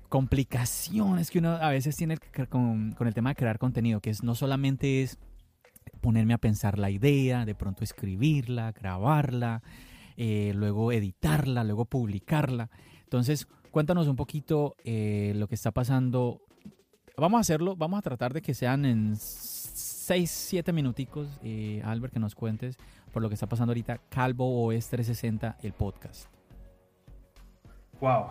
complicaciones que uno a veces tiene con, con, el tema de crear contenido, que es no solamente es ponerme a pensar la idea, de pronto escribirla, grabarla, eh, luego editarla, luego publicarla. Entonces, cuéntanos un poquito eh, lo que está pasando. Vamos a hacerlo, vamos a tratar de que sean en 6, 7 minuticos, eh, Albert, que nos cuentes por lo que está pasando ahorita Calvo OS 360, el podcast. Wow,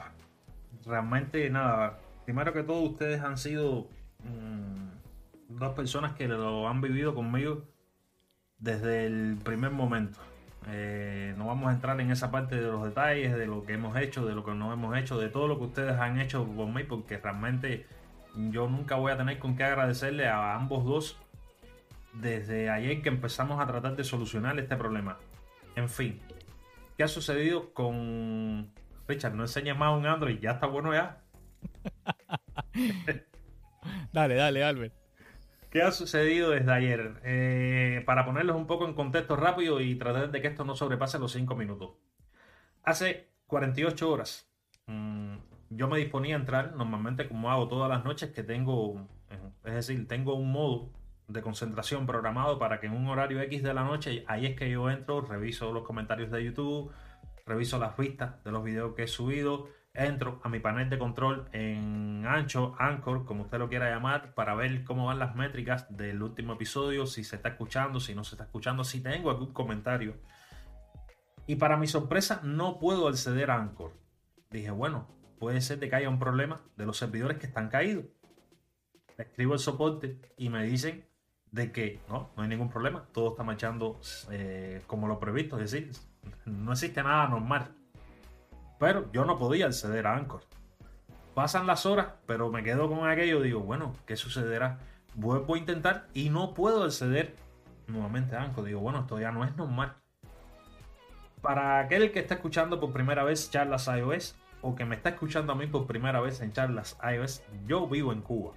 realmente nada, primero que todo ustedes han sido mmm, dos personas que lo han vivido conmigo desde el primer momento. Eh, no vamos a entrar en esa parte de los detalles, de lo que hemos hecho, de lo que no hemos hecho, de todo lo que ustedes han hecho por mí, porque realmente yo nunca voy a tener con qué agradecerle a ambos dos desde ayer que empezamos a tratar de solucionar este problema. En fin, ¿qué ha sucedido con Richard, no enseñes más un Android, ya está bueno ya. (laughs) dale, dale, Albert. ¿Qué ha sucedido desde ayer? Eh, para ponerlos un poco en contexto rápido y tratar de que esto no sobrepase los 5 minutos. Hace 48 horas mmm, yo me disponía a entrar, normalmente como hago todas las noches, que tengo, es decir, tengo un modo de concentración programado para que en un horario X de la noche, ahí es que yo entro, reviso los comentarios de YouTube, reviso las vistas de los videos que he subido, entro a mi panel de control en Ancho, Anchor, como usted lo quiera llamar, para ver cómo van las métricas del último episodio, si se está escuchando, si no se está escuchando, si tengo algún comentario. Y para mi sorpresa, no puedo acceder a Anchor. Dije, bueno, puede ser de que haya un problema de los servidores que están caídos. Escribo el soporte y me dicen de que no, no hay ningún problema, todo está marchando eh, como lo previsto, es decir, no existe nada normal. Pero yo no podía acceder a Anchor. Pasan las horas, pero me quedo con aquello. Digo, bueno, ¿qué sucederá? Vuelvo a intentar y no puedo acceder nuevamente a Anchor. Digo, bueno, esto ya no es normal. Para aquel que está escuchando por primera vez charlas iOS o que me está escuchando a mí por primera vez en charlas iOS, yo vivo en Cuba.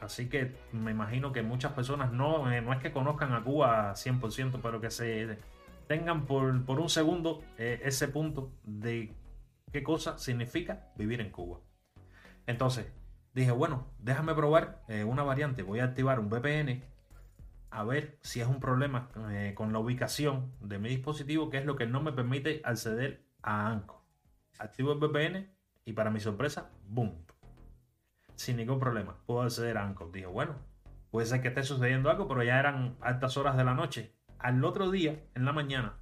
Así que me imagino que muchas personas no, eh, no es que conozcan a Cuba 100%, pero que se tengan por, por un segundo eh, ese punto de qué cosa significa vivir en Cuba. Entonces, dije, bueno, déjame probar eh, una variante. Voy a activar un VPN a ver si es un problema con la ubicación de mi dispositivo, que es lo que no me permite acceder a Anchor. Activo el VPN y para mi sorpresa, boom. Sin ningún problema, puedo acceder a Anchor. Dije, bueno, puede ser que esté sucediendo algo, pero ya eran altas horas de la noche al otro día, en la mañana,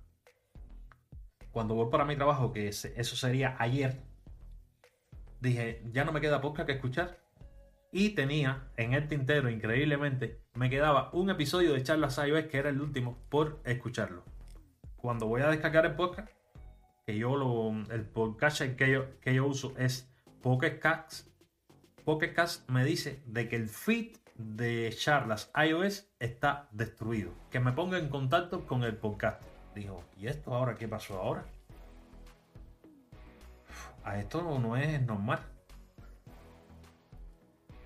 cuando voy para mi trabajo, que eso sería ayer, dije, ya no me queda podcast que escuchar. Y tenía en el tintero, increíblemente, me quedaba un episodio de Charlas iOS que era el último por escucharlo. Cuando voy a descargar el podcast, que yo lo, el podcast que yo, que yo uso es Pocket Cast. Pocket Cast me dice de que el feed de charlas iOS está destruido. Que me ponga en contacto con el podcast. Dijo, ¿y esto ahora qué pasó ahora? A esto no es normal.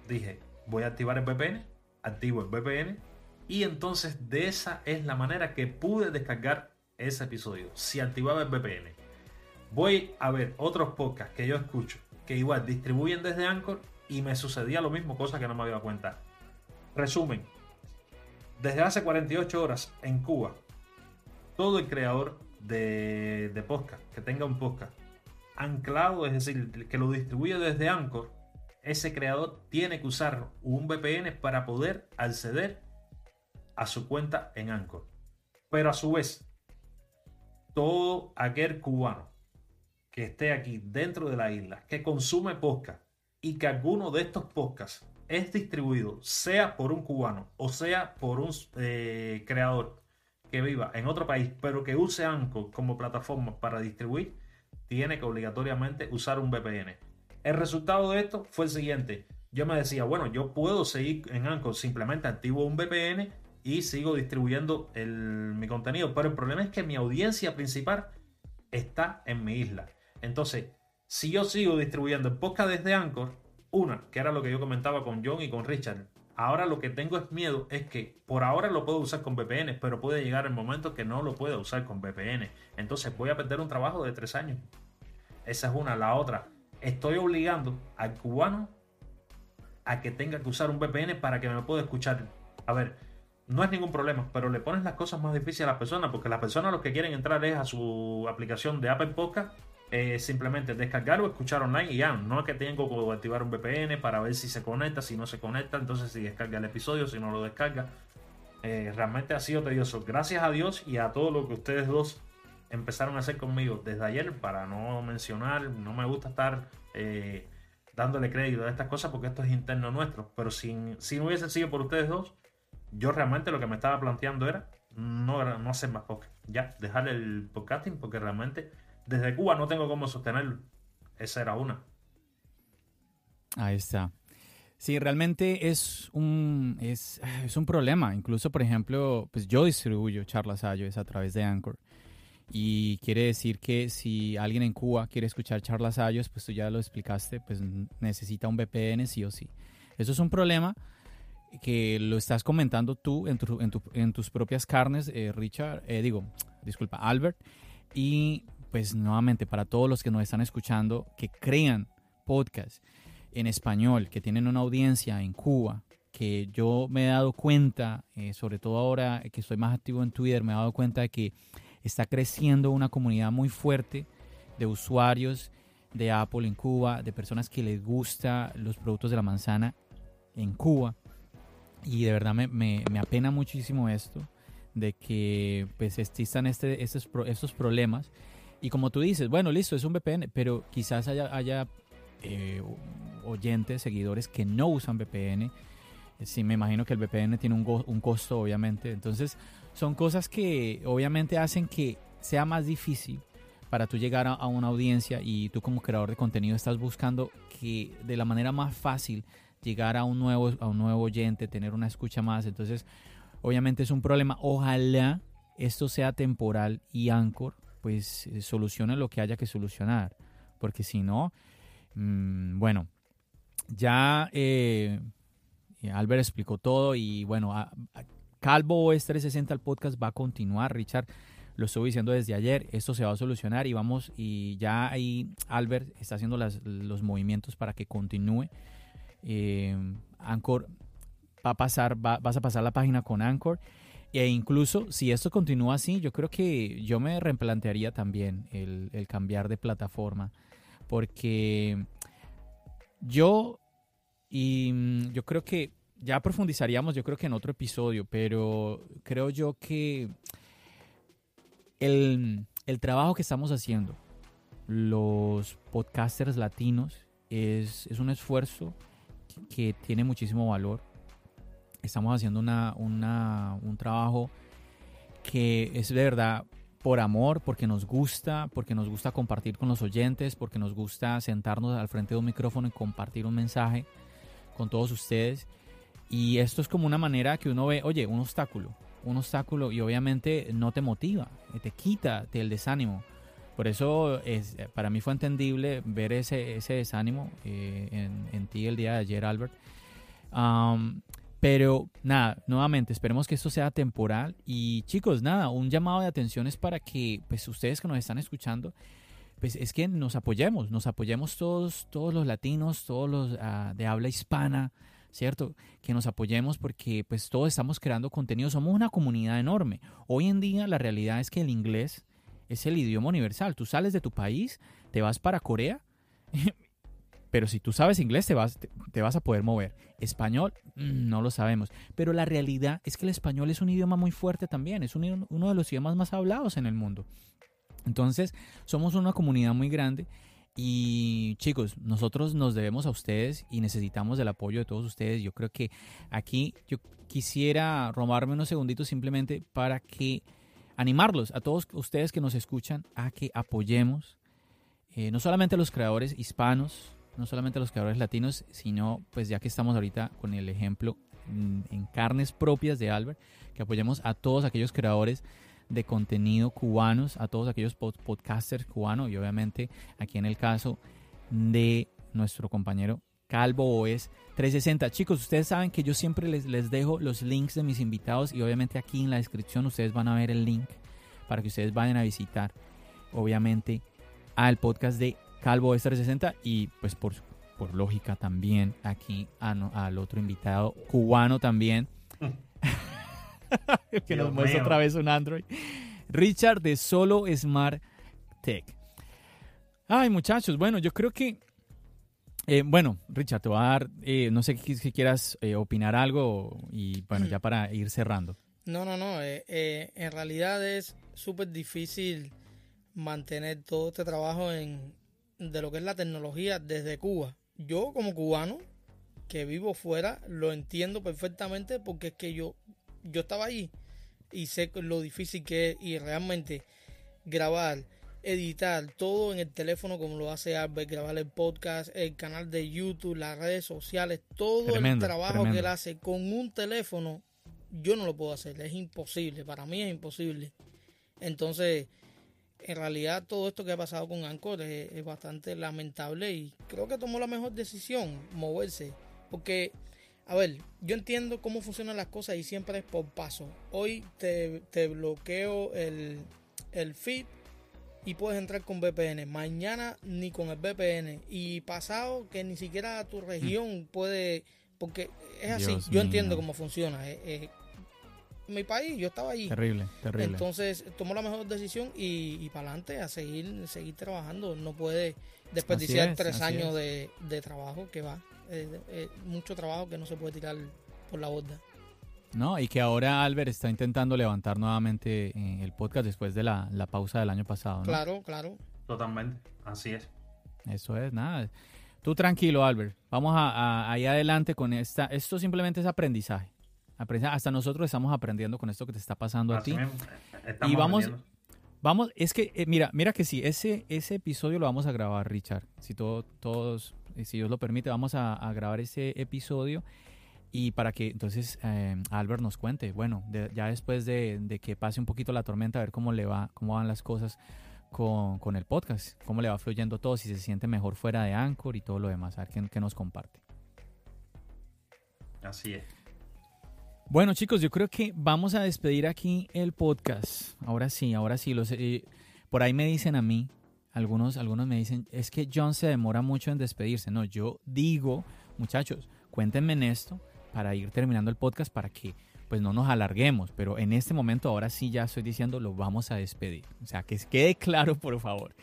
Dije, voy a activar el VPN, activo el VPN y entonces de esa es la manera que pude descargar ese episodio. Si activaba el VPN. Voy a ver otros podcasts que yo escucho que igual distribuyen desde Anchor y me sucedía lo mismo, cosa que no me había dado cuenta. Resumen, desde hace 48 horas en Cuba, todo el creador de, de podcast, que tenga un podcast anclado, es decir, que lo distribuye desde Anchor, ese creador tiene que usar un VPN para poder acceder a su cuenta en Anchor. Pero a su vez, todo aquel cubano que esté aquí dentro de la isla, que consume podcast y que alguno de estos podcasts es distribuido, sea por un cubano o sea por un eh, creador que viva en otro país, pero que use Anchor como plataforma para distribuir, tiene que obligatoriamente usar un VPN. El resultado de esto fue el siguiente. Yo me decía, bueno, yo puedo seguir en Anchor, simplemente activo un VPN y sigo distribuyendo mi contenido. Pero el problema es que mi audiencia principal está en mi isla. Entonces, si yo sigo distribuyendo podcast desde Anchor, una, que era lo que yo comentaba con John y con Richard, ahora lo que tengo es miedo es que por ahora lo puedo usar con VPN, pero puede llegar el momento que no lo pueda usar con VPN. Entonces voy a perder un trabajo de tres años. Esa es una. La otra, estoy obligando al cubano a que tenga que usar un VPN para que me pueda escuchar. A ver, no es ningún problema, pero le pones las cosas más difíciles a las personas, porque las personas lo que quieren entrar es a su aplicación de Apple Podcast, eh, simplemente descargar o escuchar online y ya, no es que tengo que activar un VPN para ver si se conecta, si no se conecta, entonces si descarga el episodio, si no lo descarga. Eh, realmente ha sido tedioso. Gracias a Dios y a todo lo que ustedes dos empezaron a hacer conmigo desde ayer, para no mencionar, no me gusta estar eh, dándole crédito a estas cosas porque esto es interno nuestro, pero si, si no hubiese sido por ustedes dos, yo realmente lo que me estaba planteando era no, no hacer más podcast. Ya, dejar el podcasting porque realmente desde Cuba no tengo cómo sostenerlo. Esa era una. Ahí está. Sí, realmente es un, es, es un problema. Incluso, por ejemplo, pues yo distribuyo charlas es a través de Anchor. Y quiere decir que si alguien en Cuba quiere escuchar charlas Ayos, pues tú ya lo explicaste, pues necesita un VPN sí o sí. Eso es un problema que lo estás comentando tú en, en, tus propias carnes, eh, Richard, eh, digo, disculpa, Albert. Y pues nuevamente para todos los que nos están escuchando, que crean podcast en español, que tienen una audiencia en Cuba, que yo me he dado cuenta, eh, sobre todo ahora que estoy más activo en Twitter, me he dado cuenta de que está creciendo una comunidad muy fuerte de usuarios de Apple en Cuba, de personas que les gusta los productos de la manzana en Cuba. Y de verdad me, me, apena muchísimo esto, de que pues existan este, estos, estos problemas. Y como tú dices, bueno, listo, es un VPN, pero quizás haya, haya eh, oyentes, seguidores que no usan VPN. Sí, me imagino que el VPN tiene un, costo, obviamente. Entonces, son cosas que obviamente hacen que sea más difícil para tú llegar a, una audiencia y tú como creador de contenido estás buscando que de la manera más fácil llegar a un nuevo, a un nuevo oyente, tener una escucha más. Entonces, obviamente es un problema. Ojalá esto sea temporal y Anchor pues eh, solucione lo que haya que solucionar. Porque si no, mmm, bueno, ya eh, Albert explicó todo y bueno, Calvo OS 360 el podcast va a continuar, Richard. Lo estoy diciendo desde ayer, esto se va a solucionar y vamos, y ya ahí Albert está haciendo los movimientos para que continúe. Eh, Anchor va a pasar, vas a pasar la página con Anchor. E incluso si esto continúa así, yo creo que yo me replantearía también el, cambiar de plataforma. Porque yo, y mm, yo creo que ya profundizaríamos, yo creo que en otro episodio, pero creo yo que el, el trabajo que estamos haciendo, los podcasters latinos, es, es un esfuerzo que tiene muchísimo valor. Estamos haciendo una, una, un trabajo que es de verdad por amor, porque nos gusta, porque nos gusta compartir con los oyentes, porque nos gusta sentarnos al frente de un micrófono y compartir un mensaje con todos ustedes. Y esto es como una manera que uno ve, oye, un obstáculo, un obstáculo y obviamente no te motiva, te quita el desánimo. Por eso es, para mí fue entendible ver ese, ese desánimo eh, en, en, ti el día de ayer, Albert. Pero nada, nuevamente, esperemos que esto sea temporal. Y chicos, nada, un llamado de atención es para que pues, ustedes que nos están escuchando, pues es que nos apoyemos, nos apoyemos todos, todos los latinos, todos los ah, de habla hispana, ¿cierto? Que nos apoyemos porque pues todos estamos creando contenido, somos una comunidad enorme. Hoy en día la realidad es que el inglés es el idioma universal. Tú sales de tu país, te vas para Corea, pero si tú sabes inglés te vas, te, vas a poder mover. Español, mm, no lo sabemos. Pero la realidad es que el español es un idioma muy fuerte también, es uno de los idiomas más hablados en el mundo. Entonces, somos una comunidad muy grande y chicos, nosotros nos debemos a ustedes y necesitamos el apoyo de todos ustedes. Yo creo que aquí yo quisiera robarme unos segunditos simplemente para que animarlos a todos ustedes que nos escuchan a que apoyemos eh, no solamente a los creadores hispanos, no solamente a los creadores latinos, sino pues ya que estamos ahorita con el ejemplo en carnes propias de Albert, que apoyemos a todos aquellos creadores de contenido cubanos, a todos aquellos podcasters cubanos y obviamente aquí en el caso de nuestro compañero Calvo OS 360. Chicos, ustedes saben que yo siempre les, les dejo los links de mis invitados y obviamente aquí en la descripción ustedes van a ver el link para que ustedes vayan a visitar obviamente al podcast de Calvo OS 360 y pues por, por lógica también aquí al otro invitado cubano también. (laughs) que nos muestra otra vez un Android. Richard de Solo Smart Tech. Ay, muchachos, bueno, yo creo que. Eh, bueno, Richard, te voy a dar. Eh, no sé si quieras eh, opinar algo y bueno, ya para ir cerrando. No, no, no. en realidad es súper difícil mantener todo este trabajo en, de lo que es la tecnología desde Cuba. Yo, como cubano que vivo fuera, lo entiendo perfectamente porque es que yo yo estaba ahí y sé lo difícil que es y realmente grabar, editar todo en el teléfono como lo hace Albert, grabar el podcast, el canal de YouTube, las redes sociales, todo el trabajo que él hace con un teléfono, yo no lo puedo hacer, es imposible, para mí es imposible. Entonces, en realidad todo esto que ha pasado con Anchor es, es bastante lamentable y creo que tomó la mejor decisión, moverse, porque a ver, yo entiendo cómo funcionan las cosas y siempre es por paso. Hoy te, bloqueo el, el feed y puedes entrar con VPN. Mañana ni con el VPN. Y pasado que ni siquiera tu región puede... Porque es así, yo entiendo cómo funciona. Eh, eh, mi país, yo estaba ahí. Terrible, terrible. Entonces tomó la mejor decisión y, y para adelante a seguir, seguir trabajando. No puede desperdiciar tres años de, de trabajo que va mucho trabajo que no se puede tirar por la borda. No, y que ahora Albert está intentando levantar nuevamente eh, el podcast después de la, pausa del año pasado. Claro, claro. Totalmente, así es. Eso es, nada. Tú tranquilo, Albert. Vamos a, ahí adelante con esta. Esto simplemente es aprendizaje. Hasta nosotros estamos aprendiendo con esto que te está pasando a ti. y vamos, vamos, es que, eh, mira, mira que sí, ese, ese episodio lo vamos a grabar, Richard. Si todo, todos si Dios lo permite, vamos a, grabar ese episodio y para que entonces eh, Albert nos cuente, bueno, ya después de, que pase un poquito la tormenta, a ver cómo le va, cómo van las cosas con, el podcast, cómo le va fluyendo todo, si se siente mejor fuera de Anchor y todo lo demás, a ver qué, nos comparte. Así es. Bueno chicos, yo creo que vamos a despedir aquí el podcast. Ahora sí, ahora sí. Eh, por ahí me dicen a mí algunos, algunos me dicen, es que John se demora mucho en despedirse. No, yo digo, muchachos, cuéntenme en esto para ir terminando el podcast para que pues no nos alarguemos, pero en este momento ahora sí ya estoy diciendo lo vamos a despedir. O sea, que quede (laughs) claro, por favor.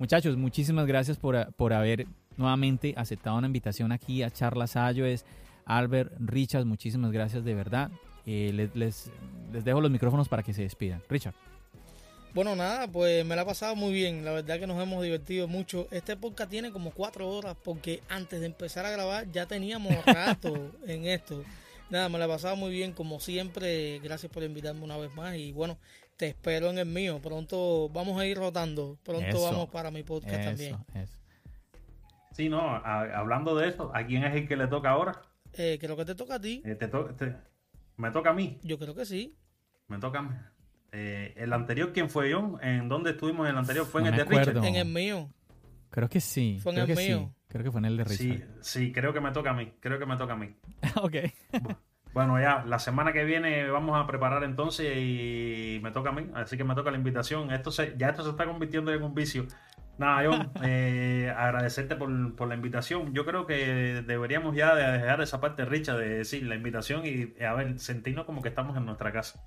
Muchachos, muchísimas gracias por, por haber nuevamente aceptado una invitación aquí a Charlas Es Albert, Richard, muchísimas gracias de verdad. Eh, les, les, les dejo los micrófonos para que se despidan. Richard. Bueno, nada, pues me la ha pasado muy bien. La verdad que nos hemos divertido mucho. Este podcast tiene como cuatro horas porque antes de empezar a grabar ya teníamos (laughs) rato en esto. Nada, me la he pasado muy bien como siempre. Gracias por invitarme una vez más y bueno, te espero en el mío. Pronto vamos a ir rotando. Pronto vamos para mi podcast también. Sí, no, hablando de eso, ¿a quién es el que le toca ahora? Eh, creo que te toca a ti. Eh, ¿Me toca a mí? Yo creo que sí. Me toca a mí. Eh, el anterior, ¿quién fue yo? ¿En dónde estuvimos en el anterior? ¿Fue en el de Richard? En el mío. Creo que sí. Fue en el mío. Creo que fue en el de Richard. Sí, sí, creo que me toca a mí. Creo que me toca a mí. (laughs) ok. bueno, ya, la semana que viene vamos a preparar entonces y me toca a mí. Así que me toca la invitación. Esto se, ya esto se está convirtiendo en un vicio. Nada, John, eh, agradecerte por, por, la invitación. Yo creo que deberíamos ya dejar esa parte richa de decir la invitación y, a ver, sentirnos como que estamos en nuestra casa.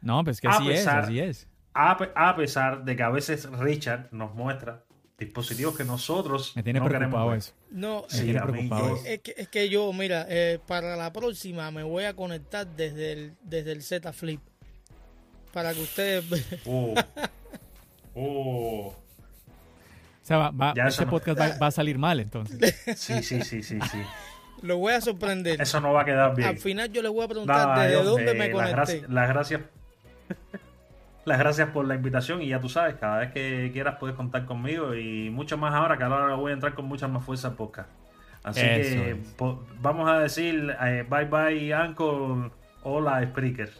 No, pues que así es, así es. A, pesar de que a veces Richard nos muestra dispositivos que nosotros me tiene no preocupado eso. No, tiene preocupado es, que, es, que, yo, mira, eh, para la próxima me voy a conectar desde el, desde el Z Flip para que ustedes oh. oh. (laughs) O sea, va, ese podcast va, a salir mal entonces. Sí, sí, sí, sí, sí. (laughs) Lo voy a sorprender. Eso no va a quedar bien. Al final yo les voy a preguntar desde dónde me conecté. Las gracias. (laughs) Las gracias por la invitación y ya tú sabes, cada vez que quieras puedes contar conmigo y mucho más ahora que ahora voy a entrar con mucha más fuerza al podcast. Así que vamos a decir eh, bye bye Anchor, hola Spreaker.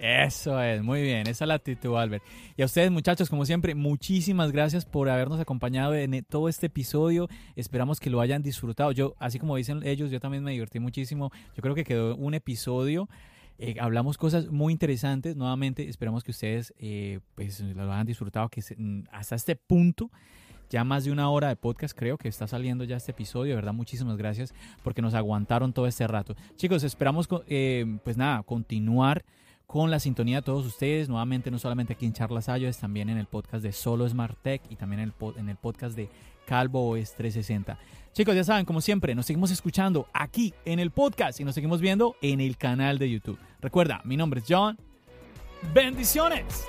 Eso es, muy bien, esa es la actitud, Albert. Y a ustedes, muchachos, como siempre, muchísimas gracias por habernos acompañado en todo este episodio. Esperamos que lo hayan disfrutado. Yo, así como dicen ellos, yo también me divertí muchísimo. Yo creo que quedó un episodio eh, hablamos cosas muy interesantes. Nuevamente, esperamos que ustedes eh, pues, lo hayan disfrutado, que mm, hasta este punto, ya más de una hora de podcast, creo que está saliendo ya este episodio. De verdad, muchísimas gracias porque nos aguantaron todo este rato. Chicos, esperamos, eh, pues nada, continuar con la sintonía de todos ustedes, nuevamente no solamente aquí en Charlas Ayos, también en el podcast de Solo Smart Tech y también en el, en el podcast de Calvo OS 360. Chicos, ya saben, como siempre, nos seguimos escuchando aquí en el podcast y nos seguimos viendo en el canal de YouTube. Recuerda, mi nombre es John. Bendiciones.